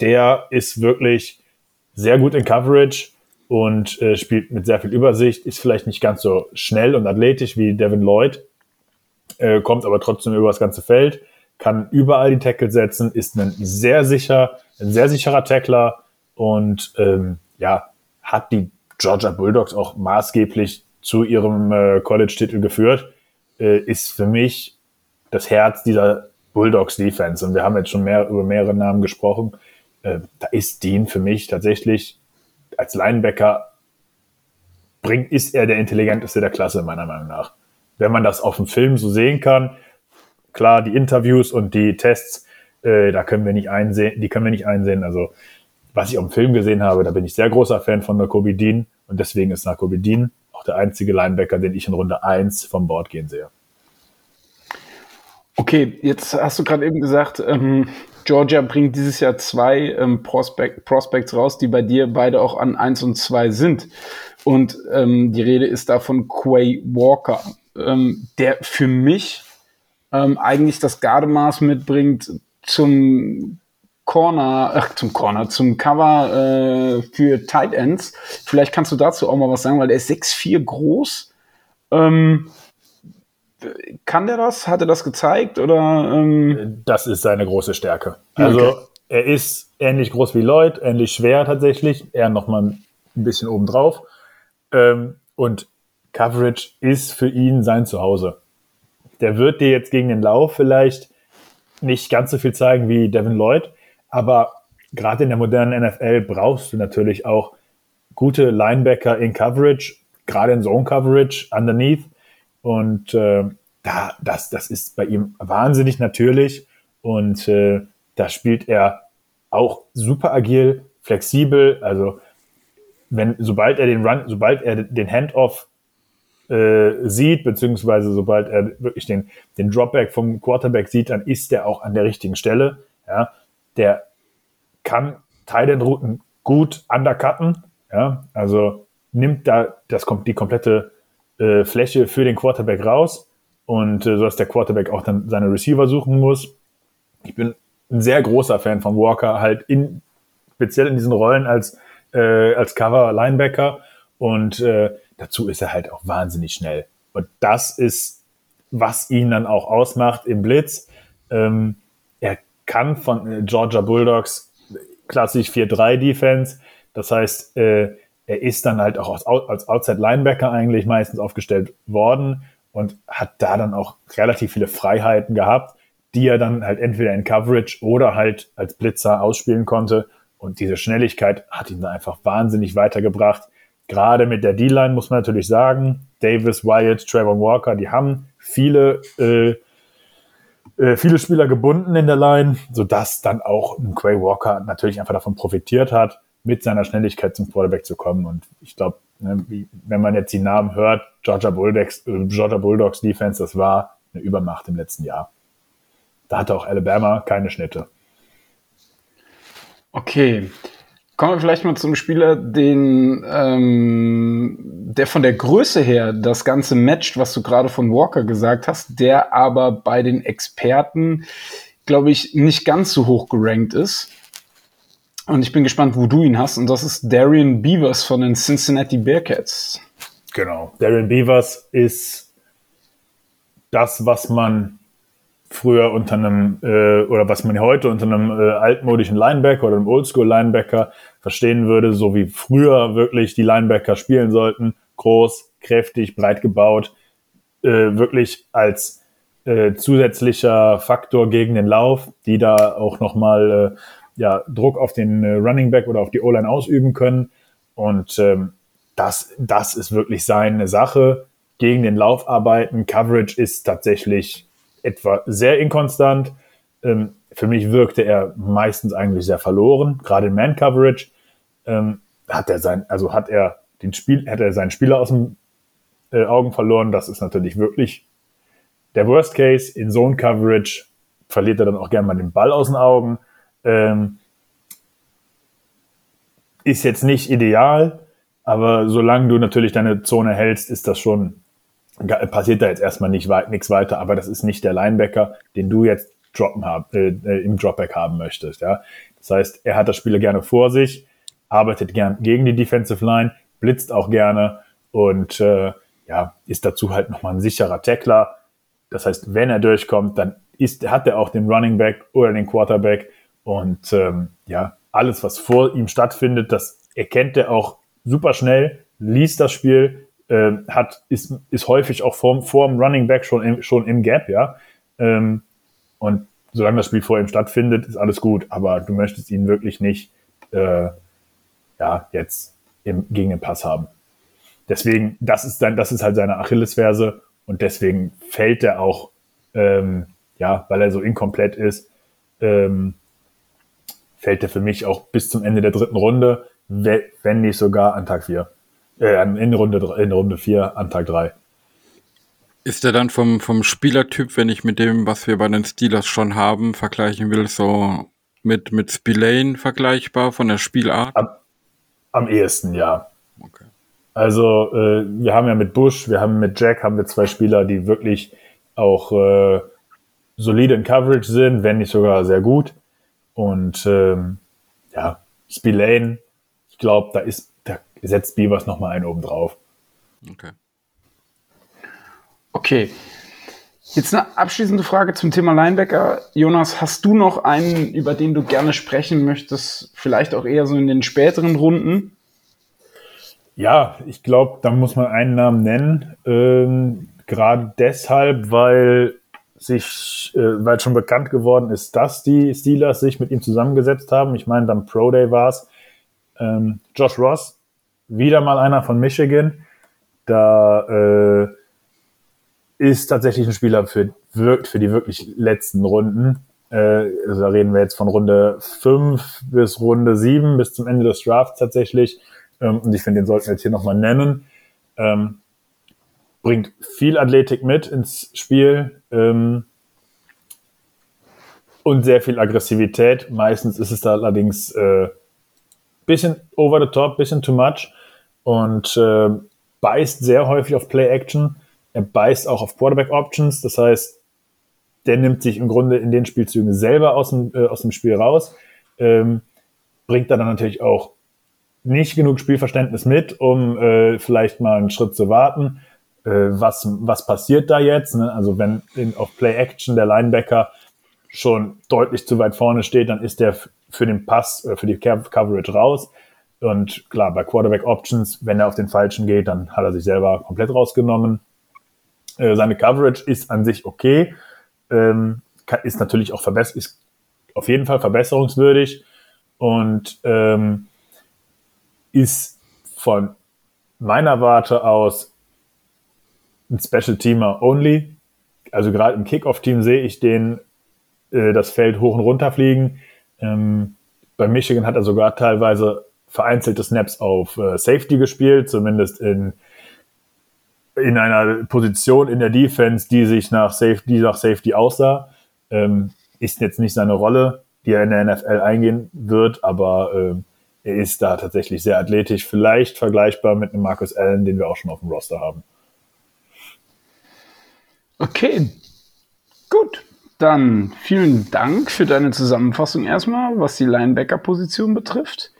der ist wirklich sehr gut in Coverage und äh, spielt mit sehr viel Übersicht, ist vielleicht nicht ganz so schnell und athletisch wie Devin Lloyd, äh, kommt aber trotzdem über das ganze Feld, kann überall die Tackle setzen, ist ein sehr sicher, ein sehr sicherer Tackler und ähm, ja, hat die Georgia Bulldogs auch maßgeblich zu ihrem äh, College-Titel geführt, äh, ist für mich das Herz dieser Bulldogs-Defense. Und wir haben jetzt schon mehr über mehrere Namen gesprochen. Äh, da ist Dean für mich tatsächlich als Linebacker bringt, ist er der intelligenteste der Klasse, meiner Meinung nach. Wenn man das auf dem Film so sehen kann, klar, die Interviews und die Tests, äh, da können wir nicht einsehen, die können wir nicht einsehen. Also, was ich auf dem Film gesehen habe, da bin ich sehr großer Fan von Nakobe Dean und deswegen ist Nakobe Dean auch der einzige Linebacker, den ich in Runde 1 vom Board gehen sehe. Okay, jetzt hast du gerade eben gesagt, ähm, Georgia bringt dieses Jahr zwei ähm, Prospect, Prospects raus, die bei dir beide auch an 1 und 2 sind. Und ähm, die Rede ist da von Quay Walker, ähm, der für mich ähm, eigentlich das Gardemaß mitbringt zum Corner, ach, zum Corner, zum Cover äh, für Tight Ends. Vielleicht kannst du dazu auch mal was sagen, weil der ist 6'4 groß. Ähm, kann der das? Hat er das gezeigt? Oder, ähm? Das ist seine große Stärke. Also okay. er ist ähnlich groß wie Lloyd, ähnlich schwer tatsächlich, er nochmal ein bisschen obendrauf. Ähm, und Coverage ist für ihn sein Zuhause. Der wird dir jetzt gegen den Lauf vielleicht nicht ganz so viel zeigen wie Devin Lloyd, aber gerade in der modernen NFL brauchst du natürlich auch gute Linebacker in Coverage, gerade in Zone Coverage underneath. Und äh, da, das, das ist bei ihm wahnsinnig natürlich. Und äh, da spielt er auch super agil, flexibel. Also wenn, sobald er den Run, sobald er den Handoff äh, sieht, beziehungsweise sobald er wirklich den, den Dropback vom Quarterback sieht, dann ist er auch an der richtigen Stelle. Ja, der kann Tight-End-Routen gut undercutten. Ja, also nimmt da das kommt die komplette äh, Fläche für den Quarterback raus und äh, so dass der Quarterback auch dann seine Receiver suchen muss. Ich bin ein sehr großer Fan von Walker, halt in speziell in diesen Rollen als äh, als Cover Linebacker und äh, dazu ist er halt auch wahnsinnig schnell. Und das ist, was ihn dann auch ausmacht im Blitz. Ähm, er kann von äh, Georgia Bulldogs klassisch 4-3 Defense. Das heißt, äh, er ist dann halt auch als, als Outside Linebacker eigentlich meistens aufgestellt worden und hat da dann auch relativ viele Freiheiten gehabt, die er dann halt entweder in Coverage oder halt als Blitzer ausspielen konnte. Und diese Schnelligkeit hat ihn da einfach wahnsinnig weitergebracht. Gerade mit der D-Line muss man natürlich sagen, Davis, Wyatt, Trevor Walker, die haben viele, äh, äh, viele Spieler gebunden in der Line, sodass dann auch ein Quay Walker natürlich einfach davon profitiert hat, mit seiner Schnelligkeit zum Quarterback zu kommen. Und ich glaube, ne, wenn man jetzt die Namen hört, Georgia Bulldogs, äh, Georgia Bulldogs Defense, das war eine Übermacht im letzten Jahr. Da hatte auch Alabama keine Schnitte. Okay. Kommen wir vielleicht mal zum Spieler, den, ähm, der von der Größe her das Ganze matcht, was du gerade von Walker gesagt hast, der aber bei den Experten, glaube ich, nicht ganz so hoch gerankt ist. Und ich bin gespannt, wo du ihn hast. Und das ist Darian Beavers von den Cincinnati Bearcats. Genau. Darian Beavers ist das, was man früher unter einem äh, oder was man heute unter einem äh, altmodischen Linebacker oder einem Oldschool-Linebacker verstehen würde, so wie früher wirklich die Linebacker spielen sollten, groß, kräftig, breit gebaut, äh, wirklich als äh, zusätzlicher Faktor gegen den Lauf, die da auch nochmal äh, ja, Druck auf den äh, Running Back oder auf die O-Line ausüben können. Und ähm, das, das ist wirklich seine Sache. Gegen den Lauf arbeiten, Coverage ist tatsächlich etwa sehr inkonstant. Ähm, für mich wirkte er meistens eigentlich sehr verloren, gerade in Man-Coverage. Ähm, hat er sein, also hat er den Spiel, hat er seinen Spieler aus den äh, Augen verloren. Das ist natürlich wirklich der Worst Case. In Zone Coverage verliert er dann auch gerne mal den Ball aus den Augen. Ähm, ist jetzt nicht ideal, aber solange du natürlich deine Zone hältst, ist das schon passiert da jetzt erstmal nicht weit, nichts weiter, aber das ist nicht der Linebacker, den du jetzt droppen hab, äh, äh, im Dropback haben möchtest. Ja? Das heißt, er hat das Spiel gerne vor sich, arbeitet gern gegen die Defensive Line, blitzt auch gerne und äh, ja, ist dazu halt nochmal ein sicherer Tackler. Das heißt, wenn er durchkommt, dann ist, hat er auch den Running Back oder den Quarterback und ähm, ja, alles, was vor ihm stattfindet, das erkennt er auch super schnell, liest das Spiel, äh, hat, ist, ist häufig auch vor, vor dem Running Back schon im, schon im Gap, ja. Ähm, und solange das Spiel vor ihm stattfindet, ist alles gut. Aber du möchtest ihn wirklich nicht äh, ja, jetzt im, gegen den Pass haben. Deswegen, das ist dann, das ist halt seine Achillesferse und deswegen fällt er auch, ähm, ja, weil er so inkomplett ist, ähm, fällt er für mich auch bis zum Ende der dritten Runde, wenn nicht sogar an Tag 4. Äh, in Runde, in Runde 4 an Tag 3. Ist der dann vom, vom Spielertyp, wenn ich mit dem, was wir bei den Steelers schon haben, vergleichen will, so mit, mit Spillane vergleichbar von der Spielart? Am, am ehesten, ja. Okay. Also äh, wir haben ja mit Bush, wir haben mit Jack, haben wir zwei Spieler, die wirklich auch äh, solide in Coverage sind, wenn nicht sogar sehr gut. Und ähm, ja, Spillane, ich glaube, da ist setzt Beavers nochmal einen oben drauf. Okay. Okay. Jetzt eine abschließende Frage zum Thema Linebacker. Jonas, hast du noch einen, über den du gerne sprechen möchtest? Vielleicht auch eher so in den späteren Runden? Ja, ich glaube, da muss man einen Namen nennen. Ähm, Gerade deshalb, weil sich, äh, weil schon bekannt geworden ist, dass die Steelers sich mit ihm zusammengesetzt haben. Ich meine, beim Pro Day war es ähm, Josh Ross, wieder mal einer von Michigan. Da äh, ist tatsächlich ein Spieler für, wirkt für die wirklich letzten Runden. Äh, also da reden wir jetzt von Runde 5 bis Runde 7, bis zum Ende des Drafts tatsächlich. Ähm, und ich finde, den sollten wir jetzt hier nochmal nennen. Ähm, bringt viel Athletik mit ins Spiel ähm, und sehr viel Aggressivität. Meistens ist es da allerdings äh, bisschen over the top, bisschen too much und äh, beißt sehr häufig auf Play Action er beißt auch auf Quarterback Options, das heißt, der nimmt sich im Grunde in den Spielzügen selber aus dem, äh, aus dem Spiel raus, ähm, bringt da dann natürlich auch nicht genug Spielverständnis mit, um äh, vielleicht mal einen Schritt zu warten. Äh, was, was passiert da jetzt? Ne? Also wenn in, auf Play Action der Linebacker schon deutlich zu weit vorne steht, dann ist der für den Pass, äh, für die Coverage raus. Und klar, bei Quarterback Options, wenn er auf den falschen geht, dann hat er sich selber komplett rausgenommen. Äh, seine Coverage ist an sich okay, ähm, ist natürlich auch verbessert, ist auf jeden Fall verbesserungswürdig und ähm, ist von meiner Warte aus ein Special Teamer only. Also gerade im Kickoff-Team sehe ich den äh, das Feld hoch und runter fliegen. Ähm, bei Michigan hat er sogar teilweise vereinzelte Snaps auf äh, Safety gespielt, zumindest in in einer Position in der Defense, die sich nach Safety, die nach Safety aussah. Ähm, ist jetzt nicht seine Rolle, die er in der NFL eingehen wird, aber ähm, er ist da tatsächlich sehr athletisch, vielleicht vergleichbar mit einem Marcus Allen, den wir auch schon auf dem Roster haben. Okay, gut. Dann vielen Dank für deine Zusammenfassung erstmal, was die Linebacker-Position betrifft.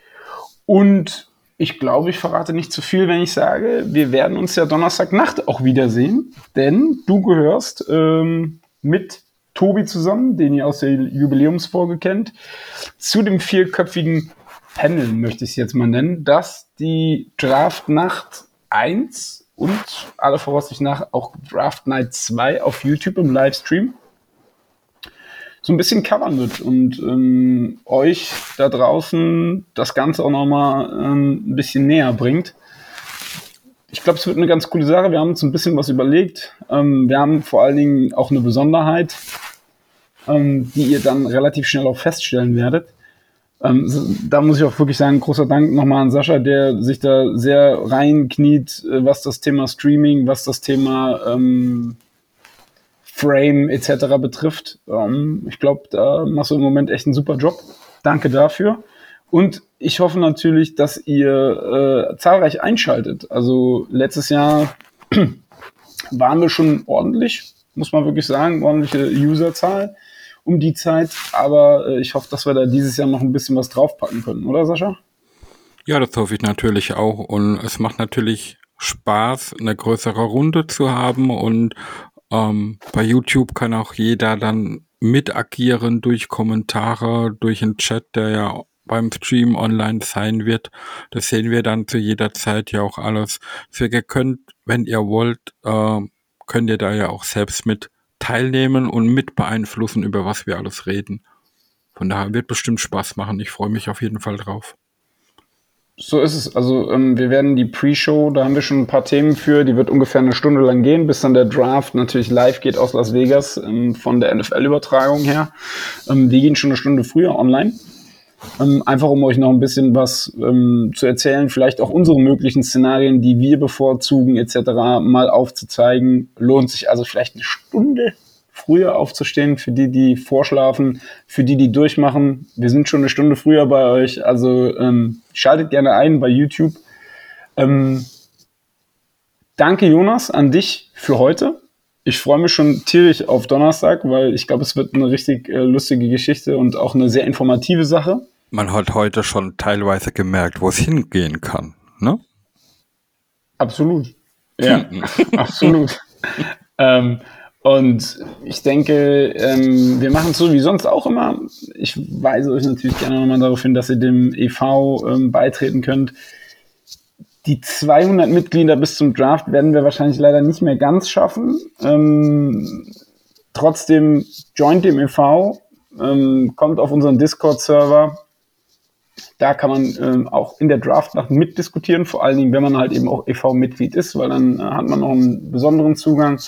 Und ich glaube, ich verrate nicht zu viel, wenn ich sage, wir werden uns ja Donnerstagnacht auch wiedersehen, denn du gehörst ähm, mit Tobi zusammen, den ihr aus der Jubiläumsfolge kennt, zu dem vierköpfigen Panel, möchte ich es jetzt mal nennen, das die Draft Nacht 1 und alle Voraussicht nach auch Draft Night 2 auf YouTube im Livestream so ein bisschen covern wird und ähm, euch da draußen das Ganze auch nochmal ähm, ein bisschen näher bringt. Ich glaube, es wird eine ganz coole Sache. Wir haben uns ein bisschen was überlegt. Ähm, wir haben vor allen Dingen auch eine Besonderheit, ähm, die ihr dann relativ schnell auch feststellen werdet. Ähm, da muss ich auch wirklich sagen, großer Dank nochmal an Sascha, der sich da sehr reinkniet, äh, was das Thema Streaming, was das Thema ähm, Frame etc. betrifft. Ähm, ich glaube, da machst du im Moment echt einen super Job. Danke dafür. Und ich hoffe natürlich, dass ihr äh, zahlreich einschaltet. Also letztes Jahr waren wir schon ordentlich, muss man wirklich sagen, ordentliche Userzahl um die Zeit. Aber äh, ich hoffe, dass wir da dieses Jahr noch ein bisschen was draufpacken können, oder Sascha? Ja, das hoffe ich natürlich auch. Und es macht natürlich Spaß, eine größere Runde zu haben und ähm, bei YouTube kann auch jeder dann mit agieren durch Kommentare, durch einen Chat, der ja beim Stream online sein wird. Das sehen wir dann zu jeder Zeit ja auch alles. So, ihr könnt, wenn ihr wollt, äh, könnt ihr da ja auch selbst mit teilnehmen und mit beeinflussen, über was wir alles reden. Von daher wird bestimmt Spaß machen. Ich freue mich auf jeden Fall drauf. So ist es. Also ähm, wir werden die Pre-Show, da haben wir schon ein paar Themen für, die wird ungefähr eine Stunde lang gehen, bis dann der Draft natürlich live geht aus Las Vegas ähm, von der NFL-Übertragung her. Ähm, wir gehen schon eine Stunde früher online. Ähm, einfach um euch noch ein bisschen was ähm, zu erzählen, vielleicht auch unsere möglichen Szenarien, die wir bevorzugen etc. mal aufzuzeigen. Lohnt sich also vielleicht eine Stunde früher aufzustehen, für die, die vorschlafen, für die, die durchmachen. Wir sind schon eine Stunde früher bei euch, also ähm, schaltet gerne ein bei YouTube. Ähm, danke, Jonas, an dich für heute. Ich freue mich schon tierisch auf Donnerstag, weil ich glaube, es wird eine richtig äh, lustige Geschichte und auch eine sehr informative Sache. Man hat heute schon teilweise gemerkt, wo es hingehen kann, ne? Absolut. Ja, absolut. ähm, Und ich denke, ähm, wir machen es so wie sonst auch immer. Ich weise euch natürlich gerne nochmal darauf hin, dass ihr dem EV ähm, beitreten könnt. Die 200 Mitglieder bis zum Draft werden wir wahrscheinlich leider nicht mehr ganz schaffen. Ähm, trotzdem joint dem EV, ähm, kommt auf unseren Discord-Server. Da kann man ähm, auch in der Draftnacht mitdiskutieren, vor allen Dingen, wenn man halt eben auch EV-Mitglied ist, weil dann äh, hat man noch einen besonderen Zugang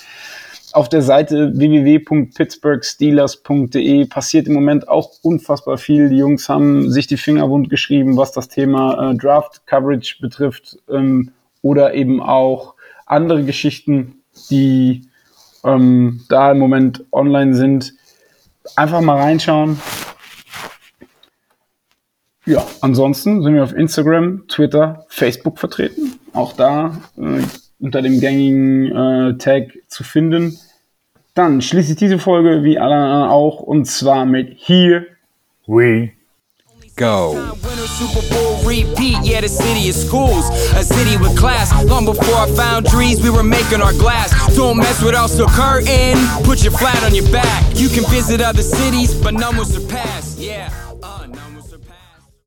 auf der Seite www.pittsburghsteelers.de passiert im Moment auch unfassbar viel. Die Jungs haben sich die Finger wund geschrieben, was das Thema äh, Draft Coverage betrifft ähm, oder eben auch andere Geschichten, die ähm, da im Moment online sind. Einfach mal reinschauen. Ja, ansonsten sind wir auf Instagram, Twitter, Facebook vertreten. Auch da äh, unter dem gängigen äh, Tag zu finden. Dann schließe ich diese Folge wie alle anderen auch und zwar mit Here We Go. Super Bowl repeat, yeah, the city of schools, a city with class. Long before I found trees, we were making our glass. Don't mess with us, so curtain, put your flat on your back. You can visit other cities, but none will surpass, yeah.